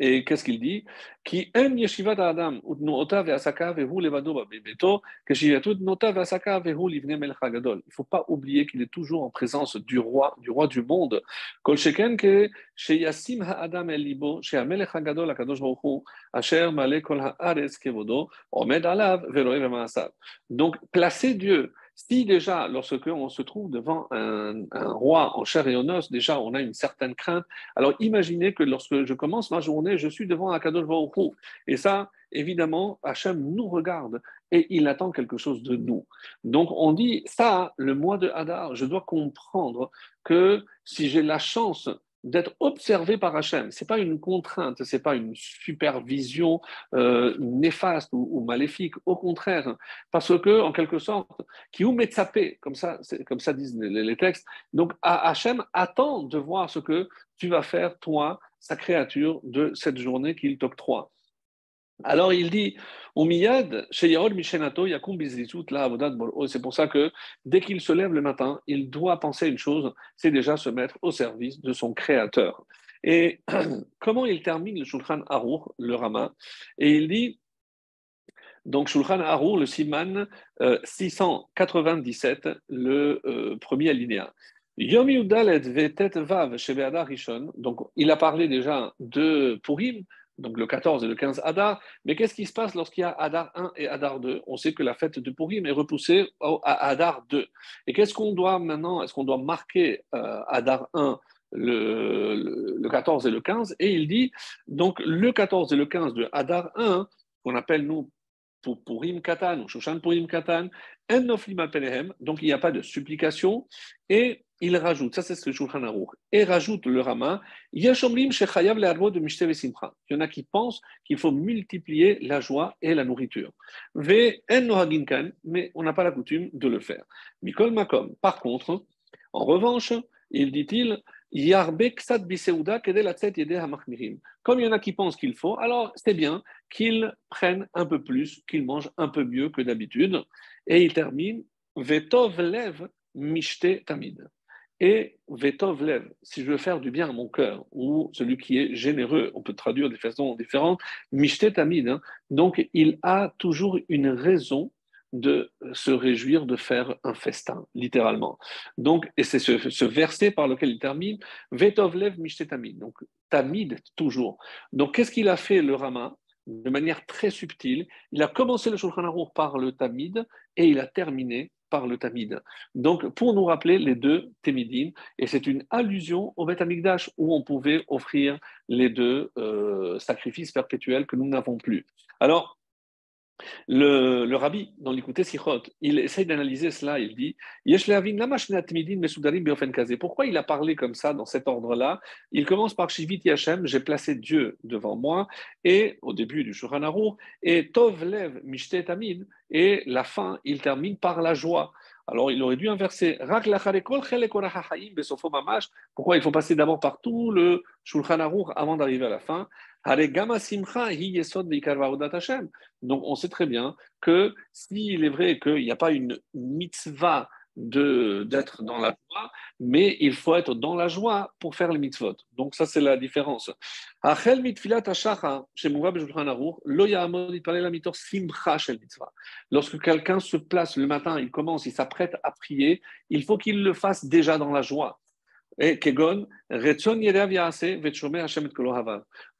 Et qu'est-ce qu'il dit? Qui aime yeshivat adam utnuota ve'asaka vehu levado bebeto keshiyatu utnuota ve'asaka vehu livne melech gadol. Il faut pas oublier qu'il est toujours en présence du roi, du roi du monde. Kol sheken ke sheyasim ha'adam el libo she'amelech hagadol hakadosh baruch hu asher male kol ha'aretz kevodo omed alav ve'roe ve'maasav. Donc placer Dieu si déjà, lorsque on se trouve devant un, roi en chair et en os, déjà on a une certaine crainte, alors imaginez que lorsque je commence ma journée, je suis devant Akadosh Baruch Et ça, évidemment, Hachem nous regarde et il attend quelque chose de nous. Donc on dit, ça, le mois de Hadar, je dois comprendre que si j'ai la chance d'être observé par Hachem. Ce n'est pas une contrainte, ce n'est pas une supervision euh, néfaste ou, maléfique, au contraire, parce que, en quelque sorte, qui ou comme ça, comme ça disent les, textes, donc Hachem attend de voir ce que tu vas faire, toi, sa créature, de cette journée qu'il t'octroie. Alors il dit, c'est pour ça que dès qu'il se lève le matin, il doit penser une chose, c'est déjà se mettre au service de son créateur. Et [CLEARS THROAT] comment il termine le Shulchan Aruch, le Rama? Et il dit, donc Shulchan Aruch, le Siman 697, euh, le euh, premier alinéa. Yom Vav Rishon, donc il a parlé déjà de Purim, donc le 14 et le 15 Adar. Mais qu'est-ce qui se passe lorsqu'il y a Adar 1 et Adar 2 On sait que la fête de Purim est repoussée à Adar 2. Et qu'est-ce qu'on doit maintenant? Est-ce qu'on doit marquer euh, Adar 1 le, le, 14 et le 15 Et il dit, donc le 14 et le 15 de Adar 1, qu'on appelle nous Purim Katan ou Shoshan Purim Katan, donc il n'y a pas de supplication, et il rajoute, ça c'est ce que Shulchan Aruch, et rajoute le Rama, il y en a qui pensent qu'il faut multiplier la joie et la nourriture. Mais on n'a pas la coutume de le faire. Mikol Makom. Par contre, en revanche, il dit-il, Comme il y en a qui pensent qu'il faut, alors c'est bien qu'ils prennent un peu plus, qu'ils mangent un peu mieux que d'habitude. Et il termine Vetov lev mishte tamid. Et Vetov lev, si je veux faire du bien à mon cœur, ou celui qui est généreux, on peut traduire de façons différentes, mishte tamid. Hein. donc il a toujours une raison de se réjouir de faire un festin, littéralement. Donc, et c'est ce, verset par lequel il termine, Vetovlev Mishte donc Tamid toujours. Donc, qu'est-ce qu'il a fait le Rama? De manière très subtile Il a commencé le Shulchan Aruch par le Tamid et il a terminé par le Tamid. Donc, pour nous rappeler les deux Temidin, et c'est une allusion au Beth où on pouvait offrir les deux euh, sacrifices perpétuels que nous n'avons plus. Alors, le, rabbi, dans l'écouté Sichot, il essaye d'analyser cela. Il dit Pourquoi il a parlé comme ça dans cet ordre-là? Il commence par Shivit Yashem, j'ai placé Dieu devant moi, et au début du Shulchan et Tov Lev Mishtet Amin, et la fin, il termine par la joie. Alors il aurait dû inverser. Pourquoi il faut passer d'abord par tout le Shulchan avant d'arriver à la fin? Donc on sait très bien que s'il est vrai qu'il n'y a pas une mitzvah d'être dans la joie, mais il faut être dans la joie pour faire les mitzvot. Donc ça c'est la différence. Lorsque quelqu'un se place le matin, il commence, il s'apprête à prier, il faut qu'il le fasse déjà dans la joie.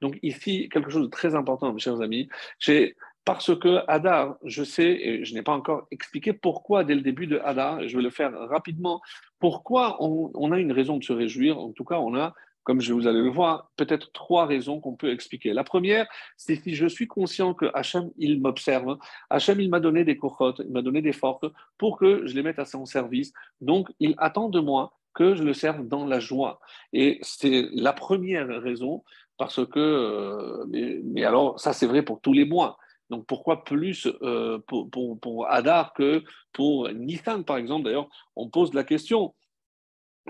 Donc ici, quelque chose de très important, mes chers amis, c'est parce que Hadar, je sais, et je n'ai pas encore expliqué pourquoi dès le début de Hadar, je vais le faire rapidement, pourquoi on, a une raison de se réjouir, en tout cas on a comme je vous allez le voir, peut-être trois raisons qu'on peut expliquer. La première, c'est si je suis conscient que Hachem, il m'observe, Hachem, il m'a donné des cochotes, il m'a donné des forces pour que je les mette à son service. Donc, il attend de moi que je le serve dans la joie. Et c'est la première raison, parce que, euh, mais, alors ça c'est vrai pour tous les mois. Donc pourquoi plus euh, pour, pour, pour, Hadar que pour Nissan, par exemple? D'ailleurs, on pose la question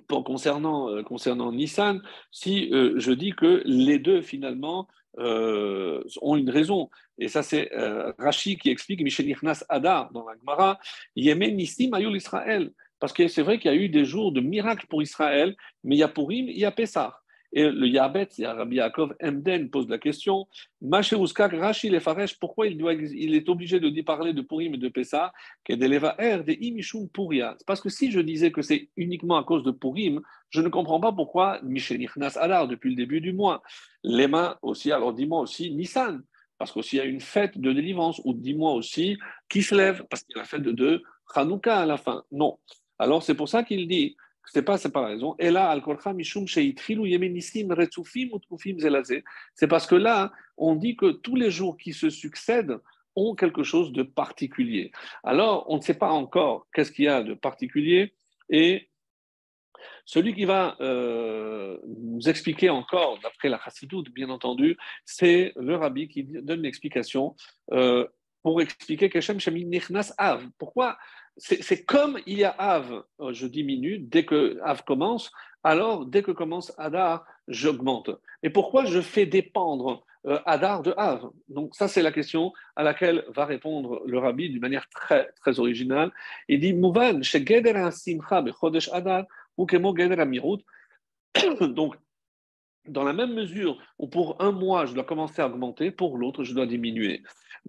concernant, euh, concernant Nissan, si je dis que les deux finalement ont une raison. Et ça c'est Rashi qui explique Michel Ichnas Hadar dans la Gemara, Yemen Nissim Ayul Israël. Parce que c'est vrai qu'il y a eu des jours de miracles pour Israël, mais il y a Purim, il y a Pessah. Et le Yabet, Rabbi Yaakov Emden pose la question Rashi Lefaresh, pourquoi il, doit, il est obligé de parler de Purim et de Pessah er de Imishum Parce que si je disais que c'est uniquement à cause de Purim, je ne comprends pas pourquoi Michel Ichnas Adar depuis le début du mois. Les mains aussi, alors dis-moi aussi Nissan, parce qu'il y a une fête de délivrance, ou dis-moi aussi Kislev, parce qu'il y a la fête de Hanouka à la fin. Non. Alors c'est pour ça qu'il dit, c'est pas raison. Et là, C'est parce que là, on dit que tous les jours qui se succèdent ont quelque chose de particulier. Alors, on ne sait pas encore qu'est-ce qu'il y a de particulier et celui qui va euh, nous expliquer encore, d'après la chassidoute, bien entendu, c'est le rabbi qui donne l'explication euh, pour expliquer que Shem Nichnas Av. Pourquoi c'est comme il y a Av, euh, je diminue, dès que Av commence, alors dès que commence Adar, j'augmente. Et pourquoi je fais dépendre euh, Adar de Av? Donc ça, c'est la question à laquelle va répondre le rabbi d'une manière très, très originale. Il dit, Mouvan, Adar. [COUGHS] Donc, dans la même mesure où pour un mois, je dois commencer à augmenter, pour l'autre, je dois diminuer.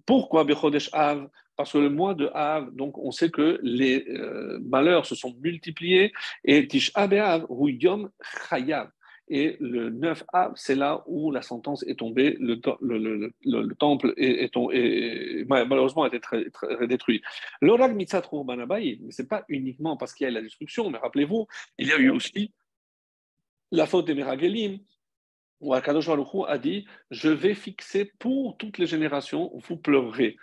Pourquoi Bechodesh Av? Parce que le mois de Av, donc on sait que les euh, malheurs se sont multipliés, et Tish Av, Yom Chayav. Et le 9 Av, c'est là où la sentence est tombée, le, le, temple est, malheureusement a été très, détruit. Mitzat mais ce n'est pas uniquement parce qu'il y a la destruction, mais rappelez-vous, il y a eu aussi la faute des Meragelim, où Akadosh Baruch a dit Je vais fixer pour toutes les générations, vous pleurerez.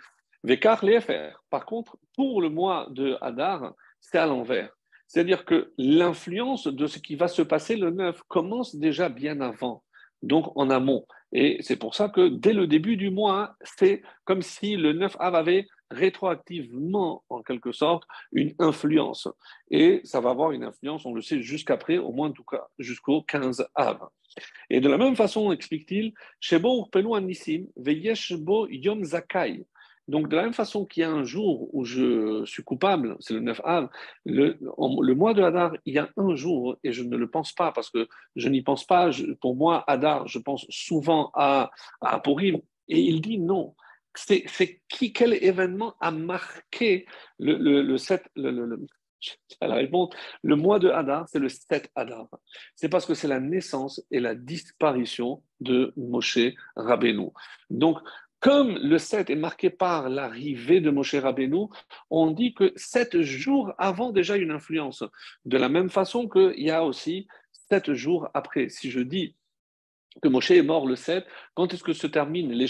Vekar faire. Par contre, pour le mois de Hadar, c'est à l'envers. C'est-à-dire que l'influence de ce qui va se passer le 9 commence déjà bien avant, donc en amont. Et c'est pour ça que dès le début du mois, c'est comme si le 9 Av avait rétroactivement, en quelque sorte, une influence. Et ça va avoir une influence, on le sait, jusqu'après, au moins en tout cas, jusqu'au 15 av. Et de la même façon, explique-t-il, Shebo Urpelu Anissim, Veyeshbo Yom Zakai. Donc, de la même façon qu'il y a un jour où je suis coupable, c'est le 9 av, le, mois de Hadar, il y a un jour, et je ne le pense pas parce que je n'y pense pas. pour moi, Hadar, je pense souvent à, à. Et il dit non. C'est qui, quel événement a marqué le, le, le 7, le, [LAUGHS] la réponse, le mois de Hadar, c'est le 7 Hadar. C'est parce que c'est la naissance et la disparition de Moshe Rabbeinu. Donc, comme le 7 est marqué par l'arrivée de Moshe Rabbeinu, on dit que sept jours avant déjà une influence. De la même façon qu'il y a aussi sept jours après. Si je dis que Moshe est mort le 7, quand est-ce que se termine les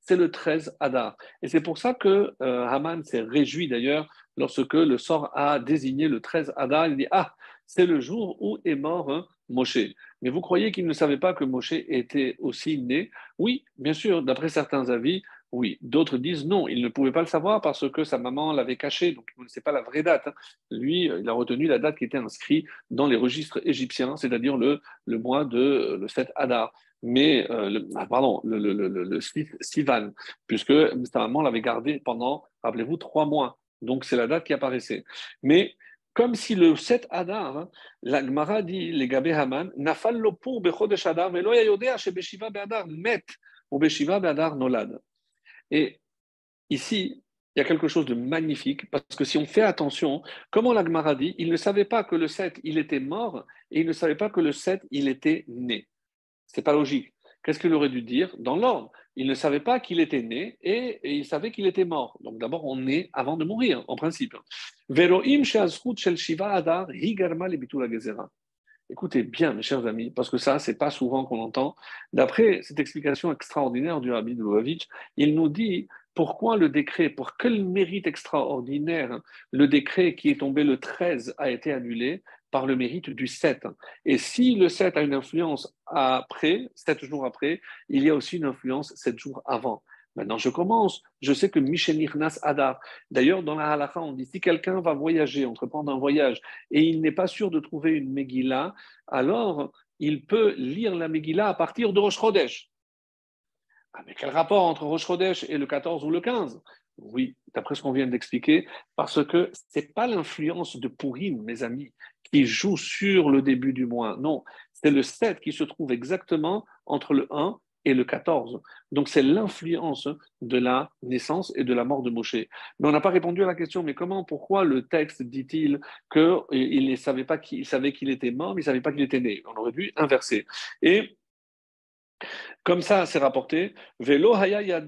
C'est le 13 Adar. Et c'est pour ça que euh, Haman s'est réjoui d'ailleurs lorsque le sort a désigné le 13 Adar. Il dit Ah, c'est le jour où est mort hein, Moshe. Mais vous croyez qu'il ne savait pas que Moshe était aussi né? Oui, bien sûr, d'après certains avis, oui. D'autres disent non, il ne pouvait pas le savoir parce que sa maman l'avait caché, donc il ne sait pas la vraie date. Hein. Lui, euh, il a retenu la date qui était inscrite dans les registres égyptiens, c'est-à-dire le, le mois de euh, le 7 Adar mais euh, ah, pardon, le, le, le, Sivan, puisque sa maman l'avait gardé pendant, rappelez-vous, trois mois. Donc c'est la date qui apparaissait. Mais comme si le 7 Adar, hein, la Gemara dit, les Gabé Haman, Nafal lopo bechodesh Adar, velo yayodea shebeshiva be'adar met, ou beshiva be'adar nolad. Et ici, il y a quelque chose de magnifique, parce que si on fait attention, comment la Gemara dit, il ne savait pas que le 7, il était mort, et il ne savait pas que le 7, il était né. C'est pas logique. Qu'est-ce qu'il aurait dû dire? Dans l'ordre Il ne savait pas qu'il était né et, il savait qu'il était mort. Donc d'abord, on naît avant de mourir, en principe. Écoutez bien, mes chers amis, parce que ça, c'est pas souvent qu'on entend. D'après cette explication extraordinaire du Rabbi Lubavitch, il nous dit pourquoi le décret, pour quel mérite extraordinaire le décret qui est tombé le 13 a été annulé par le mérite du 7. Et si le 7 a une influence après, 7 jours après, il y a aussi une influence 7 jours avant. Maintenant, je commence. Je sais que Michel Nirnas Adar. D'ailleurs, dans la halakha, on dit si quelqu'un va voyager, entreprendre un voyage, et il n'est pas sûr de trouver une Megillah, alors il peut lire la Megillah à partir de Rosh Chodesh. Ah, mais quel rapport entre Rosh Chodesh et le 14 ou le 15 Oui, d'après ce qu'on vient d'expliquer, parce que ce n'est pas l'influence de Purim, mes amis, qui joue sur le début du mois. Non, c'est le 7 qui se trouve exactement entre le 1 et le 14. Donc c'est l'influence de la naissance et de la mort de Moshe. Mais on n'a pas répondu à la question, mais comment, pourquoi le texte dit-il qu'il ne savait pas qu'il savait qu'il était mort, mais il ne savait pas qu'il était né? On aurait dû inverser. Et comme ça, c'est rapporté. Velo haya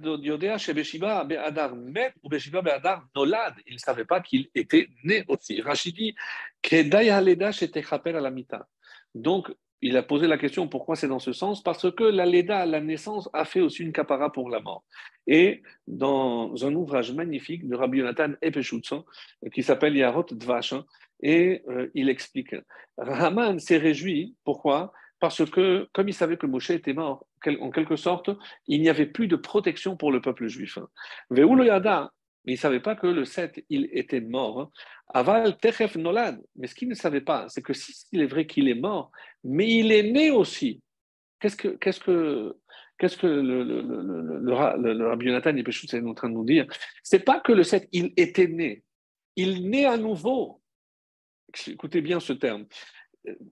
met ou be'adar nolad. Il ne savait pas qu'il était né aussi. Rachidi, shetechaper à la mita. Donc, il a posé la question pourquoi c'est dans ce sens? Parce que la Leda, la naissance, a fait aussi une capara pour la mort. Et dans un ouvrage magnifique de Rabbi Yonatan Epeshutson, qui s'appelle Yarot Dvash, et euh, il explique Raman s'est réjoui, pourquoi? Parce que, comme il savait que Moshe était mort, en quelque sorte, il n'y avait plus de protection pour le peuple juif. mais il ne savait pas que le 7, il était mort. Aval Techef Nolad. Mais ce qu'il ne savait pas, c'est que s'il est vrai qu'il est mort, mais il est né aussi. Qu'est-ce que, qu'est-ce que, qu'est-ce que le, le, le, le, Rabbi est en train de nous dire? C'est pas que le 7, il était né. Il naît à nouveau. Écoutez bien ce terme.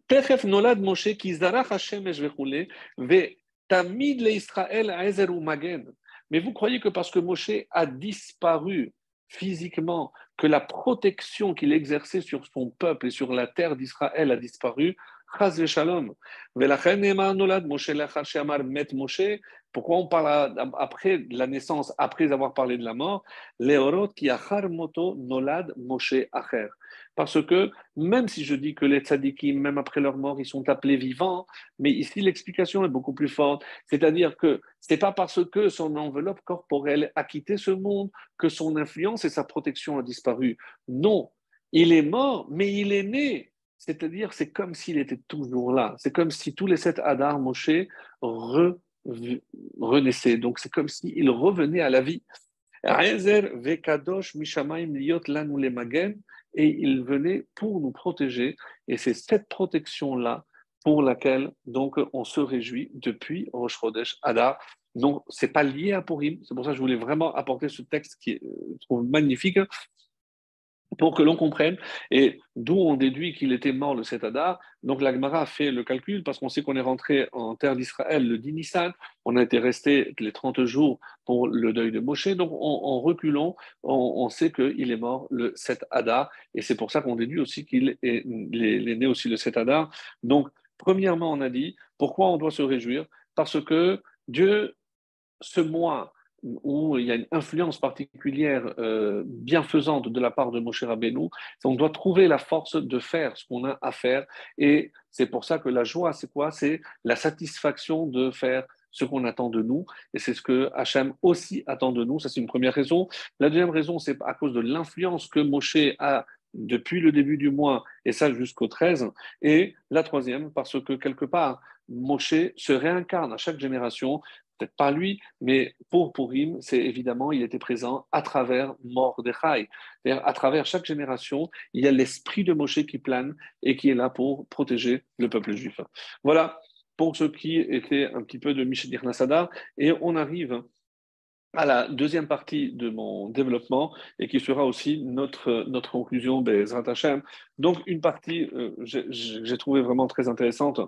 תכף נולד משה כי זרח השמש וכולי, ותמיד לישראל עזר ומגן. Mais vous croyez que parce que Moshe a disparu physiquement, que la protection qu'il exerçait sur son peuple et sur la terre d'Israël a disparu, Chaz shalom. Pourquoi on parle après la naissance, après avoir parlé de la mort Leorot qui moto nolad Moshe acher. Parce que même si je dis que les tzadikim, même après leur mort, ils sont appelés vivants, mais ici l'explication est beaucoup plus forte. C'est-à-dire que ce n'est pas parce que son enveloppe corporelle a quitté ce monde que son influence et sa protection a disparu. Non, il est mort, mais il est né. C'est-à-dire, c'est comme s'il était toujours là. C'est comme si tous les sept Adar Moshe renaissaient. Donc, c'est comme s'il revenait à la vie. Et il venait pour nous protéger. Et c'est cette protection-là pour laquelle donc on se réjouit depuis Rosh Chodesh Adar. Donc, ce n'est pas lié à Purim. C'est pour ça que je voulais vraiment apporter ce texte qui est, euh, trouve magnifique pour que l'on comprenne, et d'où on déduit qu'il était mort le 7 Adar. Donc l'Agmara fait le calcul, parce qu'on sait qu'on est rentré en terre d'Israël le 10 Nissan, on a été resté les 30 jours pour le deuil de Moshe, donc en, reculant, on, sait qu'il est mort le 7 Adar, et c'est pour ça qu'on déduit aussi qu'il est, est, né aussi le 7 Adar. Donc, premièrement, on a dit, pourquoi on doit se réjouir? Parce que Dieu, ce mois où il y a une influence particulière euh, bienfaisante de la part de Moshe Rabbeinu, on doit trouver la force de faire ce qu'on a à faire. Et c'est pour ça que la joie, c'est quoi? C'est la satisfaction de faire ce qu'on attend de nous. Et c'est ce que Hachem aussi attend de nous. Ça, c'est une première raison. La deuxième raison, c'est à cause de l'influence que Moshe a depuis le début du mois, et ça jusqu'au 13. Et la troisième, parce que quelque part, Moshe se réincarne à chaque génération peut-être pas lui, mais pour Purim, c'est évidemment, il était présent à travers Mordechai. À travers chaque génération, il y a l'esprit de Moshe qui plane et qui est là pour protéger le peuple juif. Voilà pour ce qui était un petit peu de Michel Nassada. Et on arrive à la deuxième partie de mon développement et qui sera aussi notre, notre conclusion des Hashem. Donc, une partie euh, j'ai trouvé vraiment très intéressante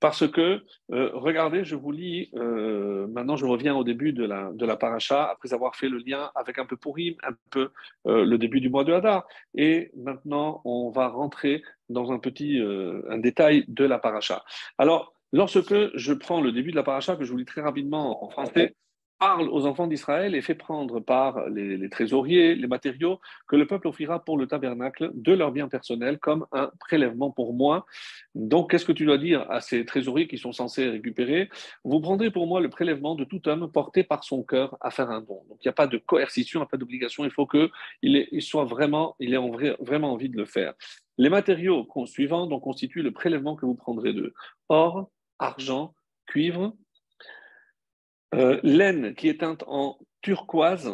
parce que, euh, regardez, je vous lis, euh, maintenant je reviens au début de la, de la paracha, après avoir fait le lien avec un peu Purim, un peu le début du mois de Hadar. Et maintenant, on va rentrer dans un petit un détail de la paracha. Alors, lorsque je prends le début de la paracha, que je vous lis très rapidement en français, parle aux enfants d'Israël et fait prendre par les, trésoriers les matériaux que le peuple offrira pour le tabernacle de leurs biens personnels comme un prélèvement pour moi. Donc, qu'est-ce que tu dois dire à ces trésoriers qui sont censés récupérer? Vous prendrez pour moi le prélèvement de tout homme porté par son cœur à faire un don. Donc, il n'y a pas de coercition, il n'y a pas d'obligation. Il faut qu'il il soit vraiment, il ait vraiment envie de le faire. Les matériaux suivants donc, constituent le prélèvement que vous prendrez de or, argent, cuivre, euh, laine qui est teinte en turquoise,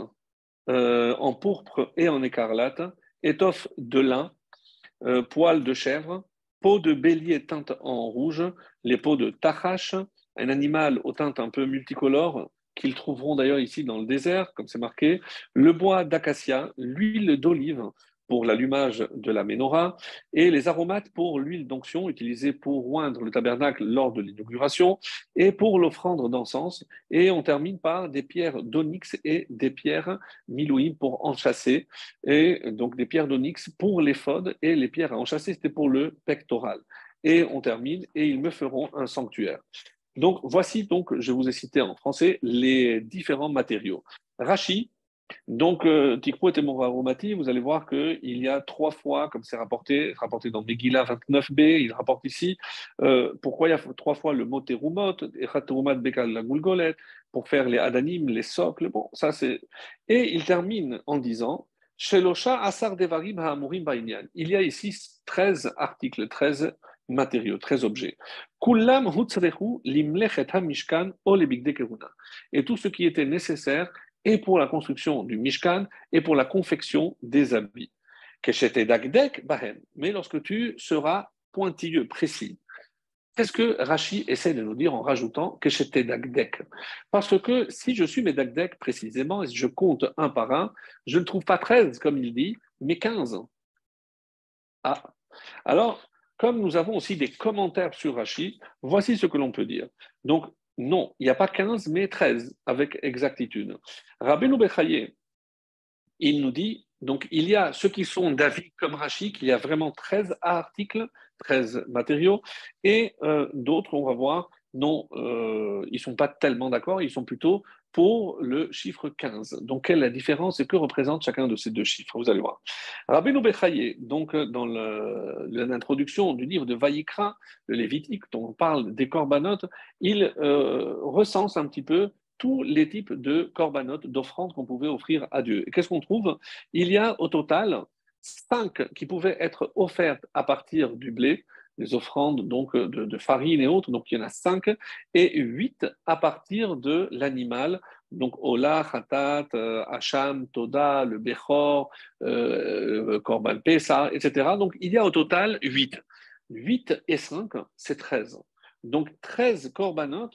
euh, en pourpre et en écarlate, étoffe de lin, euh, poils de chèvre, peau de bélier teinte en rouge, les peaux de tachash, un animal aux teintes un peu multicolores qu'ils trouveront d'ailleurs ici dans le désert, comme c'est marqué, le bois d'acacia, l'huile d'olive, pour l'allumage de la menorah et les aromates pour l'huile d'onction utilisée pour oindre le tabernacle lors de l'inauguration et pour l'offrande d'encens. Et on termine par des pierres d'onyx et des pierres milouïm pour enchasser. Et donc des pierres d'onyx pour l'éphod et les pierres à enchasser, c'était pour le pectoral. Et on termine et ils me feront un sanctuaire. Donc voici donc, je vous ai cité en français les différents matériaux. Rachi, donc, euh, Tikpo et Aromati, vous allez voir qu'il y a trois fois, comme c'est rapporté, rapporté dans Megillah 29b, il rapporte ici, euh, pourquoi il y a trois fois le mot Terumot, Bekal la pour faire les Adanim, les socles, bon, ça c'est. Et il termine en disant, Shelosha Asar Devarim Ha'amurim Bainyan. Il y a ici 13 articles, 13 matériaux, 13 objets. Kullam Hutzrehu Limlechet HaMishkan Et tout ce qui était nécessaire et pour la construction du Mishkan et pour la confection des habits. Mais lorsque tu seras pointilleux, précis, Qu'est-ce que Rachi essaie de nous dire en rajoutant que j'étais dagdek? Parce que si je suis mes dagdek précisément, et si je compte un par un, je ne trouve pas 13 comme il dit, mais 15. Ah, alors, comme nous avons aussi des commentaires sur Rachi, voici ce que l'on peut dire. Donc, non, il n'y a pas 15, mais 13, avec exactitude. Rabbeinu Bechaye, il nous dit, donc il y a ceux qui sont d'avis comme Rachid, il y a vraiment 13 articles, 13 matériaux, et euh, d'autres, on va voir, non, euh, ils ne sont pas tellement d'accord, ils sont plutôt pour le chiffre 15. Donc, quelle est la différence et que représente chacun de ces deux chiffres? Vous allez voir. Rabbeinu Bechaye, donc dans l'introduction du livre de Vaïkra, le Lévitique, dont on parle des corbanotes, il euh, recense un petit peu tous les types de corbanotes, d'offrandes qu'on pouvait offrir à Dieu. Et qu'est-ce qu'on trouve? Il y a au total cinq qui pouvaient être offertes à partir du blé, les offrandes donc de, farine et autres, donc il y en a cinq, et huit à partir de l'animal Donc, Ola, Khatat, euh, Hacham, Toda, le Bechor, euh, Korban Pesa, etc. Donc, il y a au total 8. 8 et 5, c'est 13. Donc, 13 korbanot.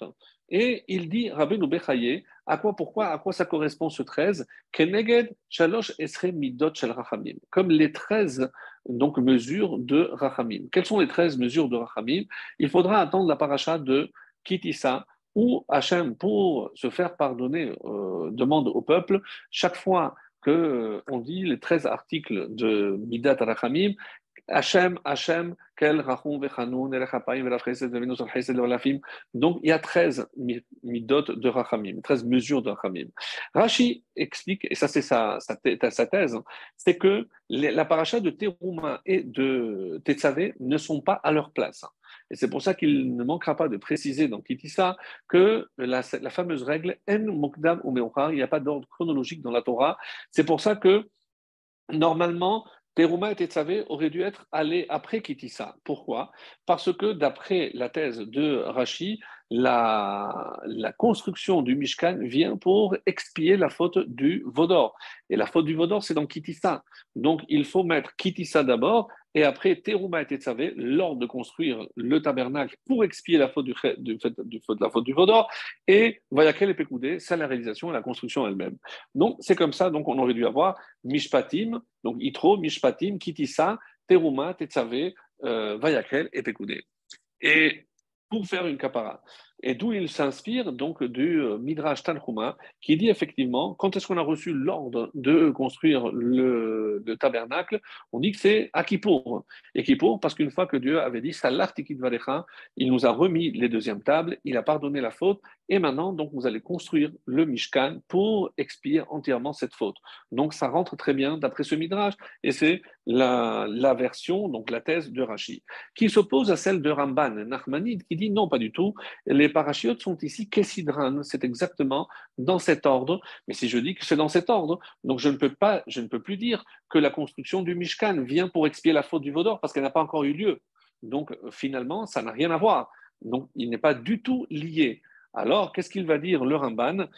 Et il dit, Rabbi Bechaye, à quoi, pourquoi, à quoi ça correspond ce 13 Keneged, Shalosh, Esre, Midot, Shel Rachamim. Comme les 13 donc, mesures de Rachamim. Quelles sont les 13 mesures de Rachamim? Il faudra attendre la paracha de Kitissa, où Hachem, pour se faire pardonner, euh, demande au peuple, chaque fois qu'on euh, dit les 13 articles de Midat Rachamim, Hachem, Hachem, Kel, Rachum, Vechanoun, Elechapayim, Velachesed, Vevenus, Alchesed, Velafim. Donc, il y a 13 midot de Rachamim, 13 mesures de Rachamim. Rashi explique, et ça c'est sa, thèse, c'est que la paracha de Terouma et de Tetzavé ne sont pas à leur place. Et c'est pour ça qu'il ne manquera pas de préciser dans Kitissa que la, la fameuse règle En Mokdam ou il n'y a pas d'ordre chronologique dans la Torah. C'est pour ça que normalement, Teruma et Tetzavé auraient dû être allés après Kitissa. Pourquoi? Parce que d'après la thèse de Rashi, la, la, construction du Mishkan vient pour expier la faute du Vaudor. Et la faute du Vaudor, c'est dans Kitissa. Donc il faut mettre Kitissa d'abord et après, Teruma et Tetzavé, lors de construire le tabernacle pour expier la faute du, du, du, la faute du Vaudor, et Vayakel et Pekoudé, c'est la réalisation et la construction elle-même. Donc, c'est comme ça, donc on aurait dû avoir Mishpatim, donc Itro, Mishpatim, Kitissa, Teruma, Tetzavé, euh, Vayakel et Pekoudé. Et pour faire une capara. Et d'où il s'inspire donc du euh, Midrash Tanhuma, qui dit effectivement, quand est-ce qu'on a reçu l'ordre de construire le, tabernacle On dit que c'est à Kippour. Et Kippour, parce qu'une fois que Dieu avait dit Salah Tikit Varecha, il nous a remis les deuxièmes tables, il a pardonné la faute, et maintenant, donc, vous allez construire le Mishkan pour expier entièrement cette faute. Donc, ça rentre très bien d'après ce Midrash, et c'est la, version, donc la thèse de Rashi, qui s'oppose à celle de Ramban, Nachmanide, qui dit non, pas du tout. Les parachiotes sont ici Kessidran, c'est exactement dans cet ordre. Mais si je dis que c'est dans cet ordre, donc je ne peux pas, je ne peux plus dire que la construction du Mishkan vient pour expier la faute du Vaudor parce qu'elle n'a pas encore eu lieu. Donc finalement, ça n'a rien à voir. Donc il n'est pas du tout lié. Alors, qu'est-ce qu'il va dire le Ramban?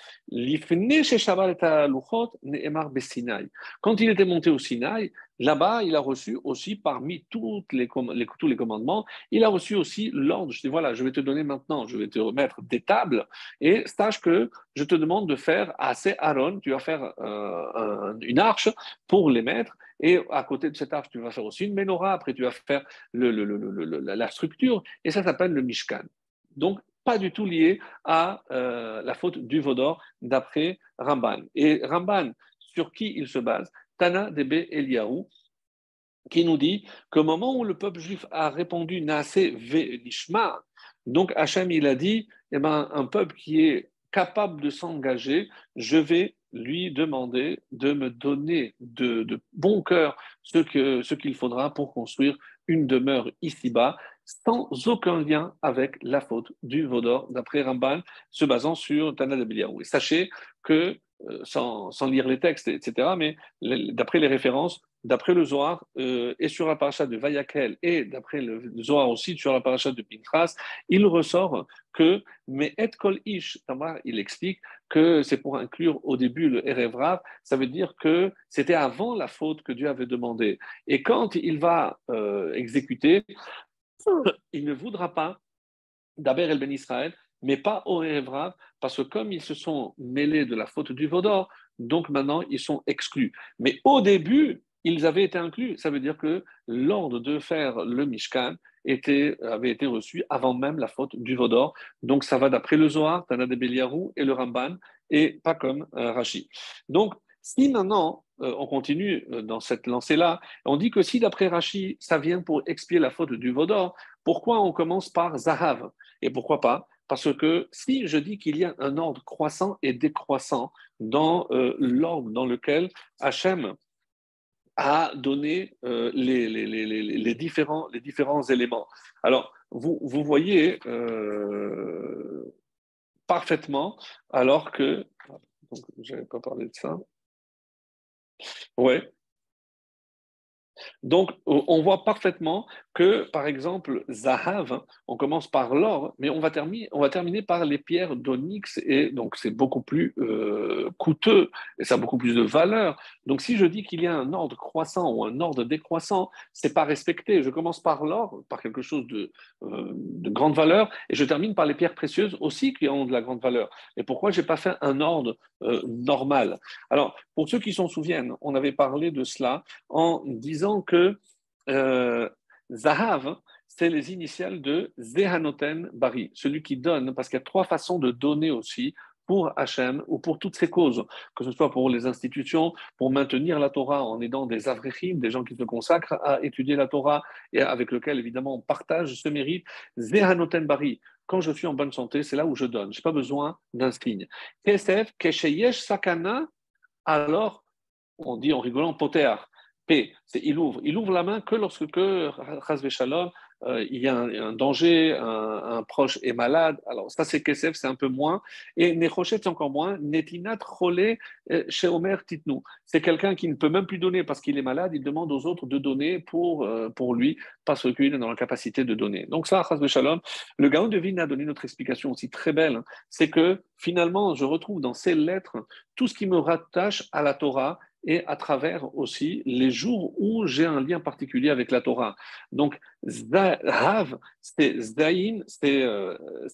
Quand il était monté au Sinaï, là-bas, il a reçu aussi, parmi tous les commandements, il a reçu aussi l'ordre. Je dis voilà, je vais te donner maintenant, je vais te remettre des tables, et sache que je te demande de faire assez Aaron, tu vas faire euh, une arche pour les mettre, et à côté de cette arche, tu vas faire aussi une menorah, après tu vas faire la structure, et ça s'appelle le Mishkan. Donc, pas du tout lié à euh, la faute du Vaudor, d'après Ramban. Et Ramban, sur qui il se base? Tana Debe Eliyahu, qui nous dit qu'au moment où le peuple juif a répondu Naase ve Nishma, donc Hachem il a dit eh ben, un peuple qui est capable de s'engager, je vais lui demander de me donner de, bon cœur ce qu'il faudra pour construire une demeure ici-bas sans aucun lien avec la faute du Vaudor, d'après Ramban, se basant sur Tana de sachez que, euh, sans, lire les textes, etc., mais d'après les références, d'après le Zohar, euh, et sur la paracha de Vayakel, et d'après le Zohar aussi sur la paracha de Pintras, il ressort que, mais et kol ish, il explique que c'est pour inclure au début le Erevrav, ça veut dire que c'était avant la faute que Dieu avait demandé. Et quand il va euh, exécuter, [LAUGHS] il ne voudra pas d'Aber el Ben Israël, mais pas au Evrav, parce que comme ils se sont mêlés de la faute du Vaudor, donc maintenant ils sont exclus. Mais au début, ils avaient été inclus. Ça veut dire que l'ordre de faire le Mishkan avait été reçu avant même la faute du Vaudor. Donc ça va d'après le Zohar, Tana de Beliarou et le Ramban, et pas comme euh, Rashi. Donc si maintenant euh, on continue euh, dans cette lancée-là, on dit que si d'après Rashi, ça vient pour expier la faute du Vaudor, pourquoi on commence par Zahav Et pourquoi pas? Parce que si je dis qu'il y a un ordre croissant et décroissant dans euh, l'ordre dans lequel Hachem a donné les, différents, les différents éléments. Alors, vous, vous voyez parfaitement, alors que... je n'avais pas parlé de ça. Ouais. Donc, on voit parfaitement que, par exemple, Zahav, on commence par l'or, mais on va, terminer, on va terminer par les pierres d'onyx, et donc c'est beaucoup plus euh, coûteux, et ça a beaucoup plus de valeur. Donc, si je dis qu'il y a un ordre croissant ou un ordre décroissant, c'est pas respecté. Je commence par l'or, par quelque chose de, euh, de, grande valeur, et je termine par les pierres précieuses aussi qui ont de la grande valeur. Et pourquoi j'ai pas fait un ordre euh, normal? Alors, pour ceux qui s'en souviennent, on avait parlé de cela en disant que euh, Zahav, c'est les initiales de Zehanoten Bari, celui qui donne, parce qu'il y a trois façons de donner aussi pour Hachem ou pour toutes ces causes, que ce soit pour les institutions, pour maintenir la Torah en aidant des avrechim, des gens qui se consacrent à étudier la Torah et avec lesquels évidemment on partage ce mérite. Zehanoten Bari, quand je suis en bonne santé, c'est là où je donne. Je n'ai pas besoin d'un signe. Kesheyesh Sakana, alors on dit en rigolant Poter. P, c'est il ouvre. Il ouvre la main que lorsque, que, Shalom, euh, il y a un, danger, un, proche est malade. Alors, ça, c'est Kesef, c'est un peu moins. Et Nechochet, c'est encore moins. Netinat Cholé euh, chez Omer Titnou. C'est quelqu'un qui ne peut même plus donner parce qu'il est malade. Il demande aux autres de donner pour, euh, pour lui parce qu'il est dans la capacité de donner. Donc, ça, Shalom, le Gaon de Vigne a donné notre explication aussi très belle. C'est que finalement, je retrouve dans ces lettres tout ce qui me rattache à la Torah et à travers aussi les jours où j'ai un lien particulier avec la Torah. Donc, Zahav, c'est Zdaïn, c'est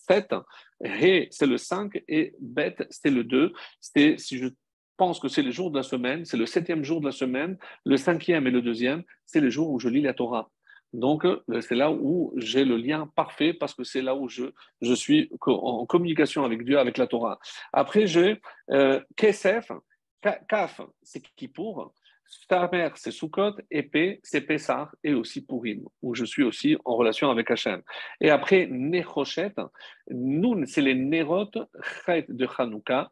7, euh, He, c'est le 5, et Bet, c'est le 2. C'est, si je pense que c'est le jour de la semaine, c'est le septième jour de la semaine, le cinquième et le deuxième, c'est les jours où je lis la Torah. Donc, euh, c'est là où j'ai le lien parfait parce que c'est là où je, je suis en communication avec Dieu, avec la Torah. Après, j'ai euh, Kesef, Kaf, c'est Kippour. Stamer, c'est Sukkot. P, c'est Pessah et aussi Purim, où je suis aussi en relation avec Hachem. Et après, Nechoshet, Nun, c'est les Nerot, Chet de Hanouka.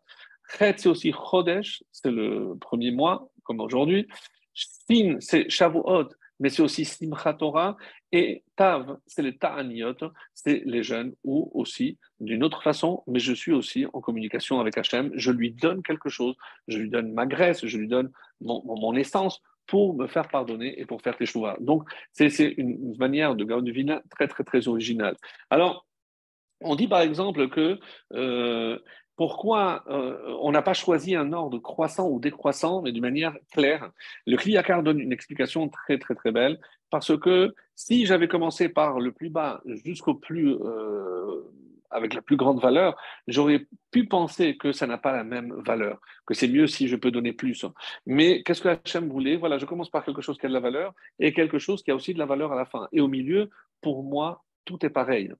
Chet, c'est aussi Chodesh, c'est le premier mois, comme aujourd'hui. Sin, c'est Shavuot, mais c'est aussi Simchat Torah. Et Tav, c'est les Ta'aniot, c'est les jeunes, ou aussi d'une autre façon, mais je suis aussi en communication avec Hachem. Je lui donne quelque chose, je lui donne ma graisse, je lui donne mon, essence pour me faire pardonner et pour faire tes choix. Donc, c'est une manière de Gaon Vina très, très, très originale. Alors, on dit par exemple que euh, pourquoi euh, on n'a pas choisi un ordre croissant ou décroissant, mais d'une manière claire Le Kliyakar donne une explication très très très belle, parce que si j'avais commencé par le plus bas jusqu'au plus euh, avec la plus grande valeur, j'aurais pu penser que ça n'a pas la même valeur, que c'est mieux si je peux donner plus. Mais qu'est-ce que Hachem voulait? Voilà, je commence par quelque chose qui a de la valeur et quelque chose qui a aussi de la valeur à la fin. Et au milieu, pour moi, tout est pareil.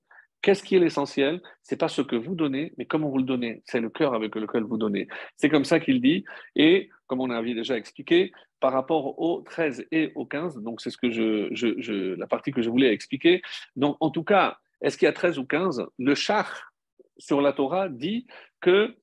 Qu'est-ce qui est l'essentiel? C'est pas ce que vous donnez, mais comment vous le donnez. C'est le cœur avec lequel vous donnez. C'est comme ça qu'il dit. Et comme on avait déjà expliqué, par rapport au 13 et au 15, donc c'est ce que je, la partie que je voulais expliquer. Donc en tout cas, est-ce qu'il y a 13 ou 15 Le char sur la Torah dit que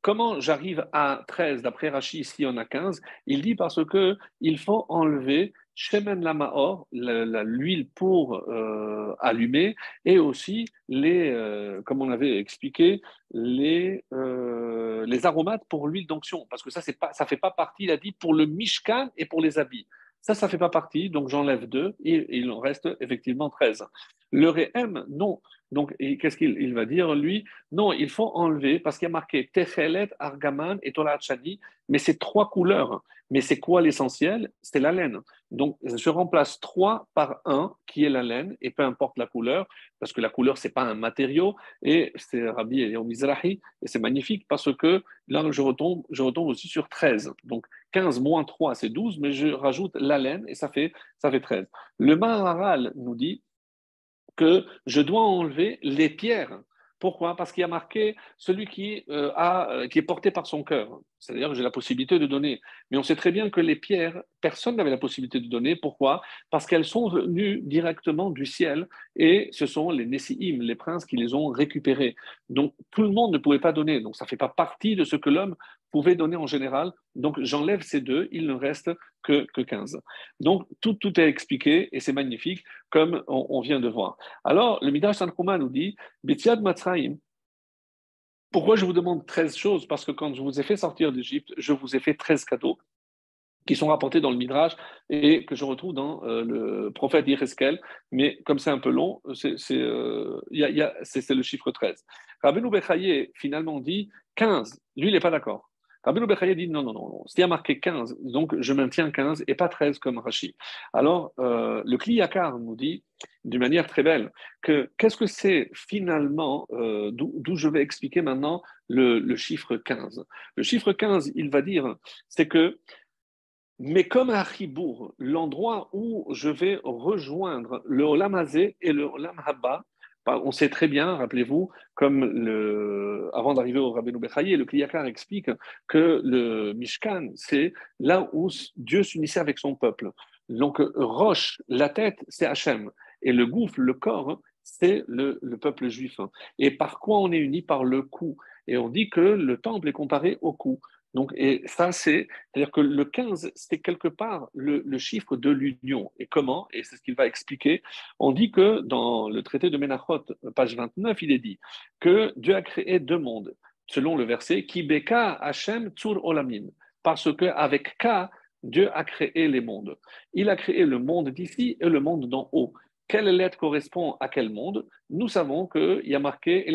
comment j'arrive à 13 d'après Rashi ici on a 15 Il dit parce que il faut enlever Shemen Lamaor, l'huile pour euh, allumer, et aussi les, euh, comme on avait expliqué, les, euh, les aromates pour l'huile d'onction, parce que ça ça fait pas partie, il a dit, pour le Mishkan et pour les habits. Ça, ça ne fait pas partie, donc j'enlève deux il en reste effectivement 13. Le Réhem, non. Donc, qu'est-ce qu'il va dire, lui? Non, il faut enlever, parce qu'il y a marqué Techelet, Argaman et Tolachani, mais c'est trois couleurs. Mais c'est quoi l'essentiel? C'est la laine. Donc, je remplace trois par un, qui est la laine, et peu importe la couleur, parce que la couleur, ce n'est pas un matériau, et c'est Rabbi et Mizrahi, et c'est magnifique parce que là, je retombe, je retombe aussi sur 13. Donc, 15 moins 3, c'est 12, mais je rajoute la laine, et ça fait, ça fait 13. Le Maharal nous dit que je dois enlever les pierres pourquoi? Parce qu'il y a marqué celui qui, euh, a, euh, qui est porté par son cœur. C'est-à-dire que j'ai la possibilité de donner. Mais on sait très bien que les pierres, personne n'avait la possibilité de donner. Pourquoi? Parce qu'elles sont venues directement du ciel et ce sont les Nessiim, les princes, qui les ont récupérées. Donc tout le monde ne pouvait pas donner. Donc ça ne fait pas partie de ce que l'homme pouvait donner en général. Donc j'enlève ces deux, il ne reste que, que 15. Donc tout, tout est expliqué et c'est magnifique comme on, vient de voir. Alors le Midrash Tanchuma nous dit Betiad Matzraim. Pourquoi je vous demande 13 choses? Parce que quand je vous ai fait sortir d'Égypte, je vous ai fait 13 cadeaux. qui sont rapportés dans le Midrash et que je retrouve dans euh, le prophète Yereskel, mais comme c'est un peu long, c'est euh, le chiffre 13. Rabbeinu Bechaye finalement dit 15. Lui, il n'est pas d'accord. Rabbeinu Bechaye dit non, non, non, y a marqué 15, donc je maintiens 15 et pas 13 comme Rashi. Alors, euh, le Kliyakar nous dit d'une manière très belle que qu'est-ce que c'est finalement, d'où je vais expliquer maintenant le, chiffre 15. Le chiffre 15, il va dire, c'est que mais comme à Chibour, l'endroit où je vais rejoindre le Olam Hazé et le Olam Haba, on sait très bien, rappelez-vous, comme avant d'arriver au Rabbeinu Bechaye, le Kliyakar explique que le Mishkan, c'est là où Dieu s'unissait avec son peuple. Donc, Roche, la tête, c'est Hachem. Et le gouffre, le corps, c'est le, le, peuple juif. Et par quoi on est uni? Par le cou. Et on dit que le temple est comparé au cou. Donc, et ça, c'est, à dire que le 15, c'est quelque part le, chiffre de l'union. Et comment? Et c'est ce qu'il va expliquer. On dit que dans le traité de Menachot, page 29, il est dit que Dieu a créé deux mondes, selon le verset Ki beka Hashem tsur olamin. Parce qu'avec K, Dieu a créé les mondes. Il a créé le monde d'ici et le monde d'en haut. Quelle lettre correspond à quel monde? Nous savons qu'il y a marqué,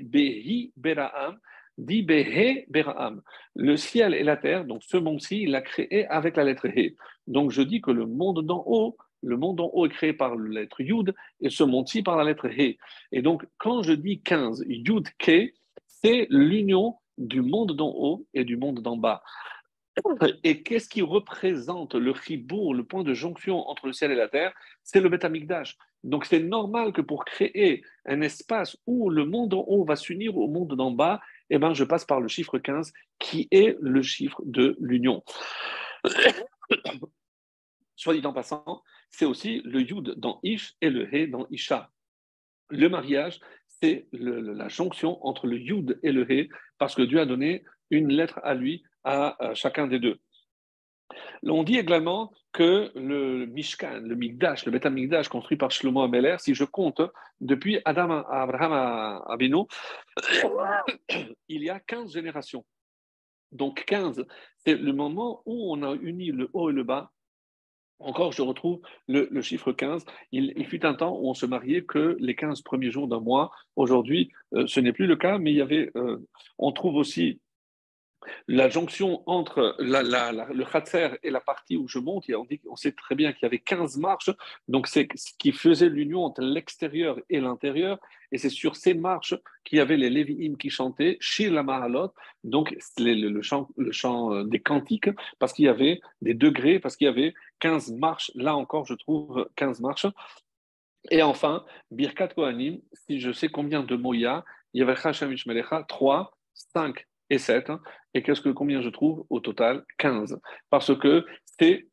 Behi Beraam, dit Behe Beraam. Le ciel et la terre, donc ce monde-ci, il l'a créé avec la lettre He. Donc je dis que le monde d'en haut, le monde d'en haut est créé par la lettre Yud et ce monde-ci par la lettre He. Et donc quand je dis 15, Yud Ke, c'est l'union du monde d'en haut et du monde d'en bas. Et qu'est-ce qui représente le chibour, le point de jonction entre le ciel et la terre? C'est le Beth Donc c'est normal que pour créer un espace où le monde en haut va s'unir au monde d'en bas, eh ben, je passe par le chiffre 15 qui est le chiffre de l'union. [COUGHS] Soit dit en passant, c'est aussi le yud dans ish et le he dans isha. Le mariage, c'est la jonction entre le yud et le he parce que Dieu a donné une lettre à lui à chacun des deux. On dit également que le Mishkan, le Migdash, le Beth Migdash construit par Shlomo Ameler, si je compte, depuis Adam à Abraham Abino, [COUGHS] il y a 15 générations. Donc 15, c'est le moment où on a uni le haut et le bas. Encore, je retrouve le, chiffre 15. Il, fut un temps où on se mariait que les 15 premiers jours d'un mois. Aujourd'hui, euh, ce n'est plus le cas, mais il y avait, euh, on trouve aussi la jonction entre le khatser et la partie où je monte, on, on sait très bien qu'il y avait 15 marches, donc c'est ce qui faisait l'union entre l'extérieur et l'intérieur, et c'est sur ces marches qu'il y avait les Lévi'im qui chantaient, Shir la Mahalot, donc le, chant, le chant euh, des cantiques, parce qu'il y avait des degrés, parce qu'il y avait 15 marches, là encore je trouve 15 marches. Et enfin, Birkat Kohanim, si je sais combien de mots il y a, il y avait Hashemish Melecha, 3, 5 et 7. Et qu'est-ce que combien je trouve Au total, 15. Parce que c'est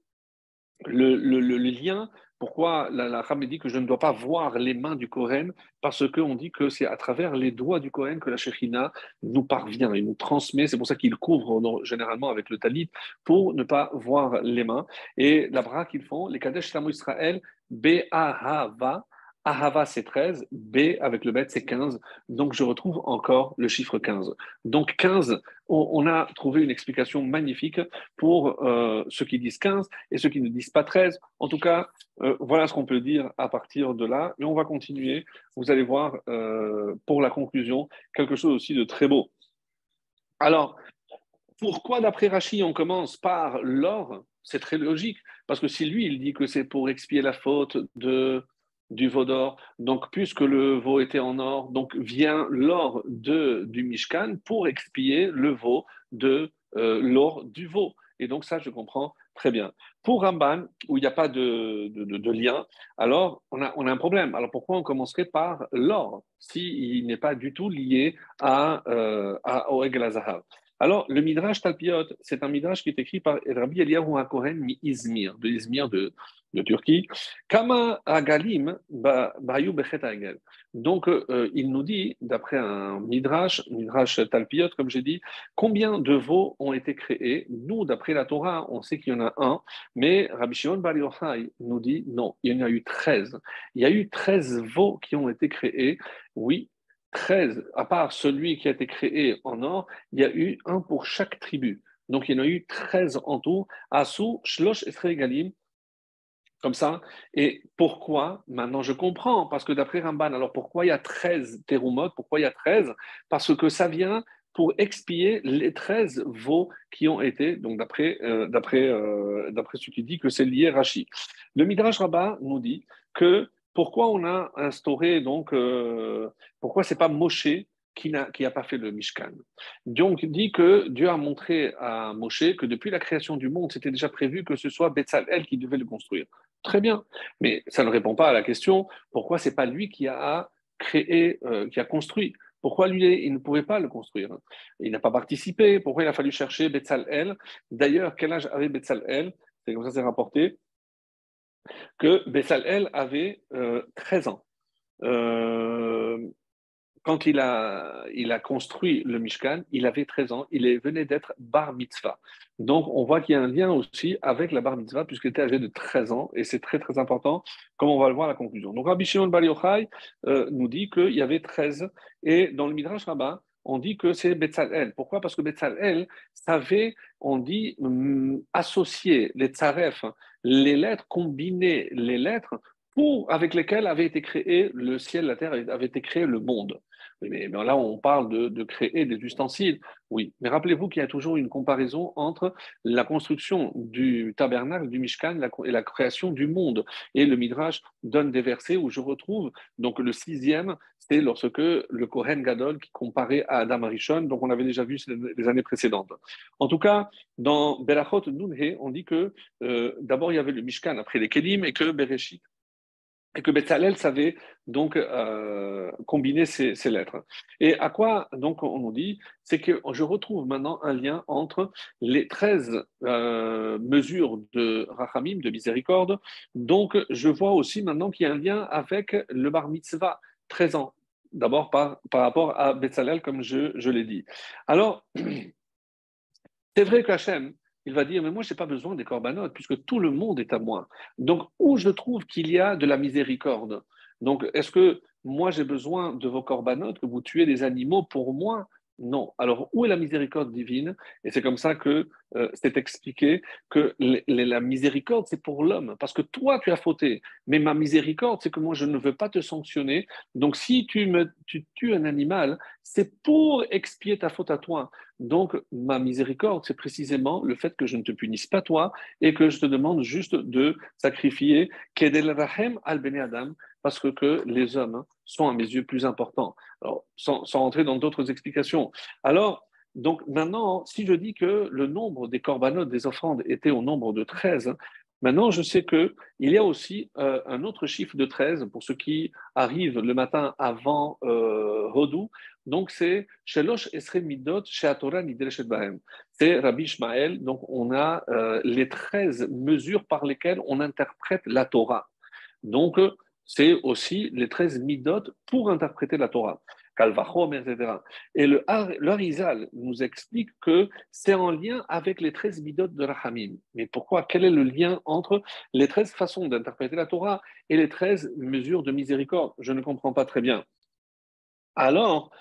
le, lien. Pourquoi la, la dit que je ne dois pas voir les mains du Kohen Parce qu'on dit que c'est à travers les doigts du Kohen que la Shekhinah nous parvient et nous transmet. C'est pour ça qu'il couvre généralement avec le talit pour ne pas voir les mains. Et la bras qu'ils font, les Kadesh Samu Israël, Be'ahava, Ahava, c'est 13, B avec le bet, c'est 15. Donc, je retrouve encore le chiffre 15. Donc, 15, on, a trouvé une explication magnifique pour euh, ceux qui disent 15 et ceux qui ne disent pas 13. En tout cas, euh, voilà ce qu'on peut dire à partir de là. Et on va continuer. Vous allez voir, euh, pour la conclusion, quelque chose aussi de très beau. Alors, pourquoi, d'après Rachid, on commence par l'or? C'est très logique. Parce que si lui, il dit que c'est pour expier la faute de du veau d'or. Donc, puisque le veau était en or, donc vient l'or de, du Mishkan pour expier le veau de euh, l'or du veau. Et donc, ça, je comprends très bien. Pour Ramban, où il n'y a pas de, de, lien, alors on a, un problème. Alors, pourquoi on commencerait par l'or s'il n'est pas du tout lié à, euh, à au alors, le Midrash Talpiot, c'est un Midrash qui est écrit par Rabbi Eliyahu HaKohen mi Izmir, de Izmir de, Turquie. Kama Agalim Bayu Bechet Donc, euh, il nous dit, d'après un Midrash, Midrash Talpiot, comme j'ai dit, combien de veaux ont été créés? Nous, d'après la Torah, on sait qu'il y en a un, mais Rabbi Shimon Bar Yochai nous dit non, il y en a eu 13. Il y a eu 13 veaux qui ont été créés. Oui, 13, à part celui qui a été créé en or, il y a eu un pour chaque tribu. Donc il y en a eu 13 en tout. Asu, Shlosh et Galim, comme ça. Et pourquoi? Maintenant, je comprends, parce que d'après Ramban, alors pourquoi il y a 13 terumot Pourquoi il y a 13 Parce que ça vient pour expier les 13 veaux qui ont été, donc d'après euh, d'après euh, d'après ce qui dit que c'est lié Rashi. Le Midrash Rabbah nous dit que pourquoi on a instauré, donc, euh, pourquoi c'est pas Moshe qui n'a qui a pas fait le Mishkan? Donc, il dit que Dieu a montré à Moshe que depuis la création du monde, c'était déjà prévu que ce soit Betzalel qui devait le construire. Très bien, mais ça ne répond pas à la question pourquoi c'est pas lui qui a créé, qui a construit? Pourquoi lui, il ne pouvait pas le construire? Il n'a pas participé. Pourquoi il a fallu chercher Betzalel D'ailleurs, quel âge avait Betzalel C'est comme ça c'est rapporté que Betzalel avait 13 euh, ans. Euh, quand il a, il a construit le Mishkan, il avait 13 ans, il venait d'être bar mitzvah. Donc on voit qu'il y a un lien aussi avec la bar mitzvah, puisqu'il était âgé de 13 ans, et c'est très très important, comme on va le voir à la conclusion. Donc Rabbi Shimon Bar Yochai euh, nous dit qu'il y avait 13, et dans le Midrash Rabbah, on dit que c'est Betzalel. Pourquoi? Parce que Betzalel savait, on dit, mm, associer les tsaref, les lettres, combiner les lettres avec lesquelles avait été créé le ciel, la terre, avait été créé le monde. Mais, là, on parle de, créer des ustensiles. Oui, mais rappelez-vous qu'il y a toujours une comparaison entre la construction du tabernacle, du Mishkan et la création du monde. Et le Midrash donne des versets où je retrouve, donc le sixième, c'est lorsque le Kohen Gadol qui comparait à Adam Arishon, donc on avait déjà vu les années précédentes. En tout cas, dans Berachot Nunhe, on dit que euh, d'abord il y avait le Mishkan, après les Kelim, et que Bereshit et que Betzalel savait donc euh, combiner ces, lettres. Et à quoi donc on nous dit C'est que je retrouve maintenant un lien entre les 13 euh, mesures de Rachamim, de miséricorde. Donc je vois aussi maintenant qu'il y a un lien avec le bar mitzvah, 13 ans. D'abord par, par rapport à Betzalel, comme je, je l'ai dit. Alors, [CLEARS THROAT] c'est vrai qu'Hachem, il va dire, mais moi, je n'ai pas besoin des corbanotes, puisque tout le monde est à moi. Donc, où je trouve qu'il y a de la miséricorde? Donc, est-ce que moi, j'ai besoin de vos corbanotes, que vous tuez des animaux pour moi? Non. Alors, où est la miséricorde divine? Et c'est comme ça que euh, c'est expliqué que la miséricorde, c'est pour l'homme, parce que toi, tu as fauté. Mais ma miséricorde, c'est que moi, je ne veux pas te sanctionner. Donc, si tu, me, tu tues un animal, c'est pour expier ta faute à toi. Donc, ma miséricorde, c'est précisément le fait que je ne te punisse pas toi et que je te demande juste de sacrifier Kedel Rahem al Adam, parce que, que les hommes sont à mes yeux plus importants. Alors, sans, sans entrer dans d'autres explications. Alors, donc maintenant, si je dis que le nombre des corbanotes, des offrandes était au nombre de 13, maintenant je sais qu'il y a aussi euh, un autre chiffre de 13 pour ceux qui arrivent le matin avant euh, Hodou. Donc c'est Shelosh Esre Midot Sheatora Nidreshet Bahem. C'est Rabbi Ishmael. Donc on a euh, les 13 mesures par lesquelles on interprète la Torah. Donc c'est aussi les 13 midot pour interpréter la Torah. Kalvachom, etc. Et le, nous explique que c'est en lien avec les 13 midot de Rahamim. Mais pourquoi? Quel est le lien entre les 13 façons d'interpréter la Torah et les 13 mesures de miséricorde? Je ne comprends pas très bien. Alors,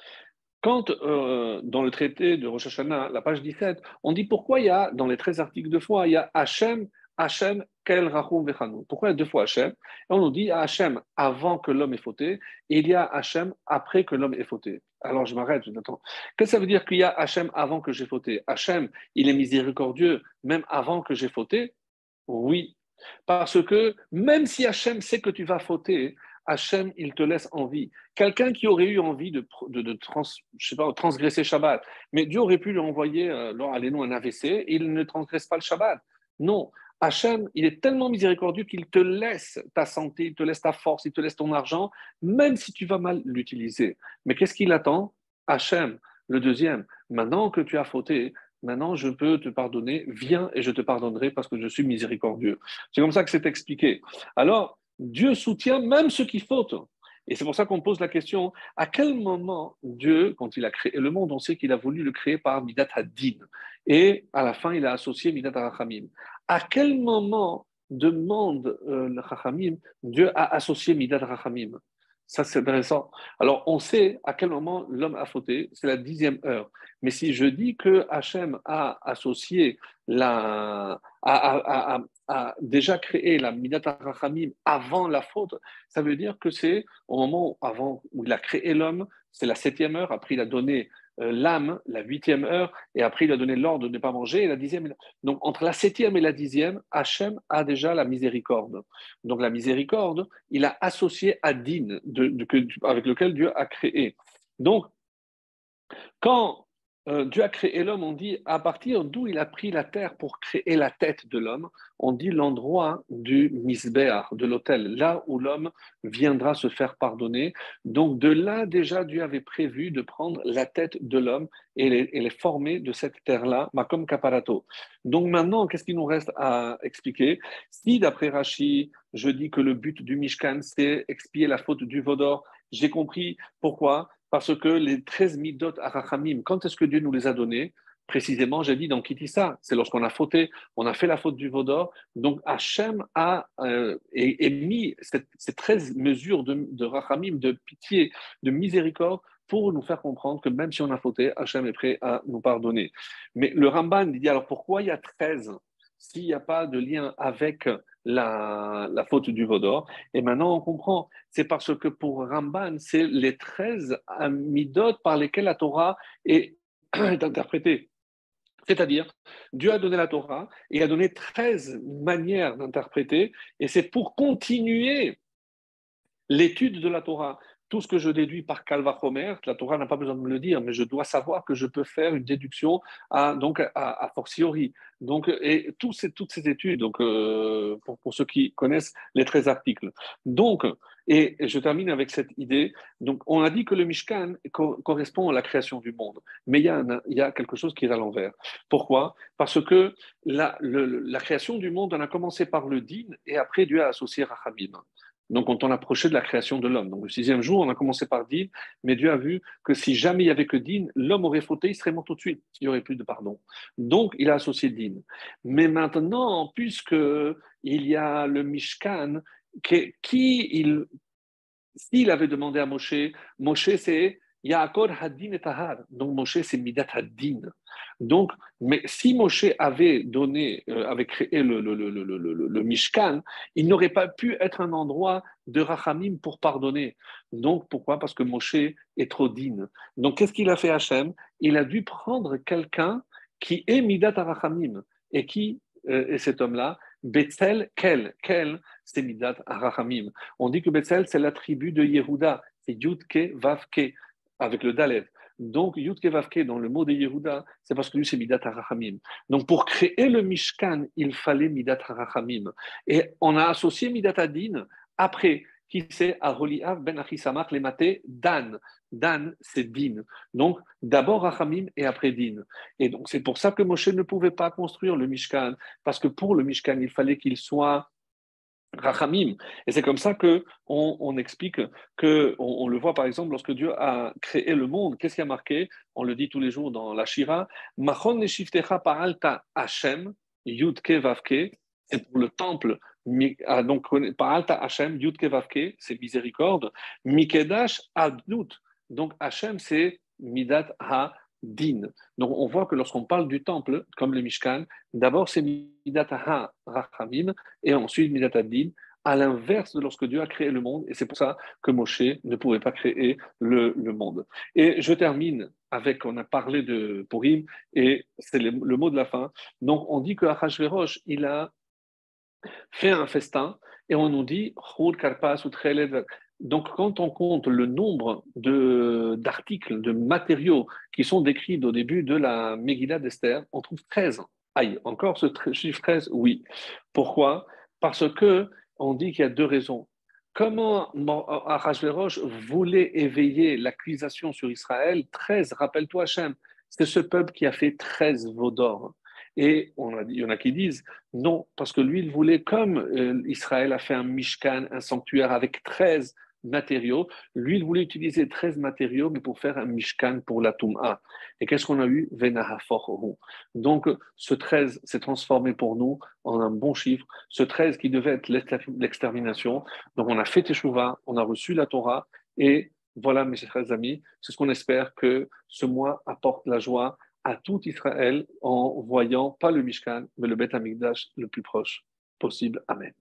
quand euh, dans le traité de Rosh Hashanah, la page 17, on dit pourquoi il y a, dans les 13 articles de foi, il y a Hachem Hachem, Pourquoi il y a deux fois Hachem? Et on nous dit Hachem avant que l'homme ait fauté, et il y a Hachem après que l'homme ait fauté. Alors je m'arrête, m'attends. Qu'est-ce que ça veut dire qu'il y a Hachem avant que j'ai fauté? Hachem, il est miséricordieux même avant que j'ai fauté? Oui. Parce que même si Hachem sait que tu vas fauter, Hachem, il te laisse en vie. Quelqu'un qui aurait eu envie de, de, trans, je sais pas, transgresser Shabbat, mais Dieu aurait pu lui envoyer, euh, allez-nous, un AVC, il ne transgresse pas le Shabbat. Non, Hachem, il est tellement miséricordieux qu'il te laisse ta santé, il te laisse ta force, il te laisse ton argent, même si tu vas mal l'utiliser. Mais qu'est-ce qu'il attend? Hachem, le deuxième, maintenant que tu as fauté, maintenant je peux te pardonner, viens et je te pardonnerai parce que je suis miséricordieux. C'est comme ça que c'est expliqué. Alors, Dieu soutient même ceux qui fautent. Et c'est pour ça qu'on pose la question, à quel moment Dieu, quand il a créé le monde, on sait qu'il a voulu le créer par Midat Hadin. Et à la fin, il a associé Midat Arachamim. À quel moment demande euh, le Chachamim, Dieu a associé Midat Rachamim Ça, c'est intéressant. Alors, on sait à quel moment l'homme a fauté, c'est la dixième heure. Mais si je dis que Hachem a associé la, a, déjà créé la Midat Rachamim avant la faute, ça veut dire que c'est au moment avant où il a créé l'homme, c'est la septième heure, après il a donné l'âme, la huitième heure, et après il a donné l'ordre de ne pas manger, et la dixième. Donc entre la septième et la dixième, Hachem a déjà la miséricorde. Donc la miséricorde, il a associé à avec lequel Dieu a créé. Donc, quand euh, Dieu a créé l'homme, on dit à partir d'où il a pris la terre pour créer la tête de l'homme, on dit l'endroit du misbéar, de l'autel, là où l'homme viendra se faire pardonner. Donc de là déjà Dieu avait prévu de prendre la tête de l'homme et les, former de cette terre-là, comme Caparato. Donc maintenant, qu'est-ce qu'il nous reste à expliquer? Si d'après Rashi, je dis que le but du Mishkan, c'est expier la faute du Vaudor, j'ai compris pourquoi parce que les 13 midot arachamim, quand est-ce que Dieu nous les a donnés Précisément, j'ai dit dans Kitissa, c'est lorsqu'on a fauté, on a fait la faute du Vaudor. Donc Hachem a euh, mis ces 13 mesures de, de rachamim, de pitié, de miséricorde, pour nous faire comprendre que même si on a fauté, Hachem est prêt à nous pardonner. Mais le Ramban dit alors pourquoi il y a 13 s'il n'y a pas de lien avec la, faute du Vaudor. Et maintenant, on comprend. C'est parce que pour Ramban, c'est les 13 amidot par lesquels la Torah est, [CLEARS THROAT] interprétée. C'est-à-dire, Dieu a donné la Torah et a donné 13 manières d'interpréter, et c'est pour continuer l'étude de la Torah tout ce que je déduis par Calva Homer, la Torah n'a pas besoin de me le dire, mais je dois savoir que je peux faire une déduction à, donc à, fortiori. Donc, et toutes ces études, donc, euh, pour, ceux qui connaissent les 13 articles. Donc, et, je termine avec cette idée. Donc, on a dit que le Mishkan correspond à la création du monde, mais il y a, quelque chose qui est à l'envers. Pourquoi? Parce que la, la, création du monde, on a commencé par le din et après Dieu a associé Rachamim. Donc, on approchait de la création de l'homme. Donc, le sixième jour, on a commencé par Din, mais Dieu a vu que si jamais il n'y avait que Din, l'homme aurait fauté, il serait mort tout de suite. Il n'y aurait plus de pardon. Donc, il a associé Din. Mais maintenant, puisque il y a le Mishkan, qui, qui il, s'il avait demandé à Moshe, Moshe c'est Yaakov Hadin et Tahar. Donc Moshe, c'est Midat Hadin. Donc, mais si Moshe avait donné, euh, avait créé le, le, le, le Mishkan, il n'aurait pas pu être un endroit de Rachamim pour pardonner. Donc, pourquoi? Parce que Moshe est trop digne. Donc, qu'est-ce qu'il a fait Hachem? Il a dû prendre quelqu'un qui est Midat Rachamim. Et qui euh, est cet homme-là Betzel, Kel. Kel, c'est Midat Rachamim. On dit que Betzel, c'est la tribu de Yehuda. C'est Yudke Vavke avec le Dalet. Donc, Yudke Vavke, dans le mot de Yehuda, c'est parce que lui, c'est Midat HaRachamim. Donc, pour créer le Mishkan, il fallait Midat HaRachamim. Et on a associé Midat Adin après, qui c'est Aholiav ben Achisamach maté Dan. Dan, c'est Din. Donc, d'abord Rachamim et après Din. Et donc, c'est pour ça que Moshe ne pouvait pas construire le Mishkan, parce que pour le Mishkan, il fallait qu'il soit Rachamim. Et c'est comme ça que on, explique que on, le voit par exemple lorsque Dieu a créé le monde. Qu'est-ce qui a marqué? On le dit tous les jours dans la Shira. Machon paralta Hashem yudke vavke. C'est pour le temple. Ah, donc paralta Hashem yudke vavke, c'est miséricorde. Mikedash adnut. Donc Hashem c'est midat ha din. Donc on voit que lorsqu'on parle du temple, comme le Mishkan, d'abord c'est Midata Rachamim et ensuite Midata Din, à l'inverse de lorsque Dieu a créé le monde, et c'est pour ça que Moshe ne pouvait pas créer le, monde. Et je termine avec, on a parlé de Purim, et c'est le, mot de la fin. Donc on dit que Achashverosh, il a fait un festin, et on nous dit, donc, quand on compte le nombre d'articles, de, matériaux qui sont décrits au début de la Megillah d'Esther, on trouve 13. Aïe, encore ce chiffre 13 Oui. Pourquoi? Parce que on dit qu'il y a deux raisons. Comment Arachverosh voulait éveiller l'accusation sur Israël? 13, rappelle-toi Hachem, c'est ce peuple qui a fait 13 veaux d'or. Et on a, il y en a qui disent non, parce que lui, il voulait, comme euh, Israël a fait un Mishkan, un sanctuaire avec 13 matériaux. Lui, il voulait utiliser 13 matériaux, mais pour faire un Mishkan pour la Toum'a. Et qu'est-ce qu'on a eu? Donc, ce 13 s'est transformé pour nous en un bon chiffre. Ce 13 qui devait être l'extermination. Donc, on a fait Teshuvah, on a reçu la Torah, et voilà, mes chers amis, c'est ce qu'on espère que ce mois apporte la joie à tout Israël en voyant pas le Mishkan, mais le Beth Amikdash le plus proche possible. Amen.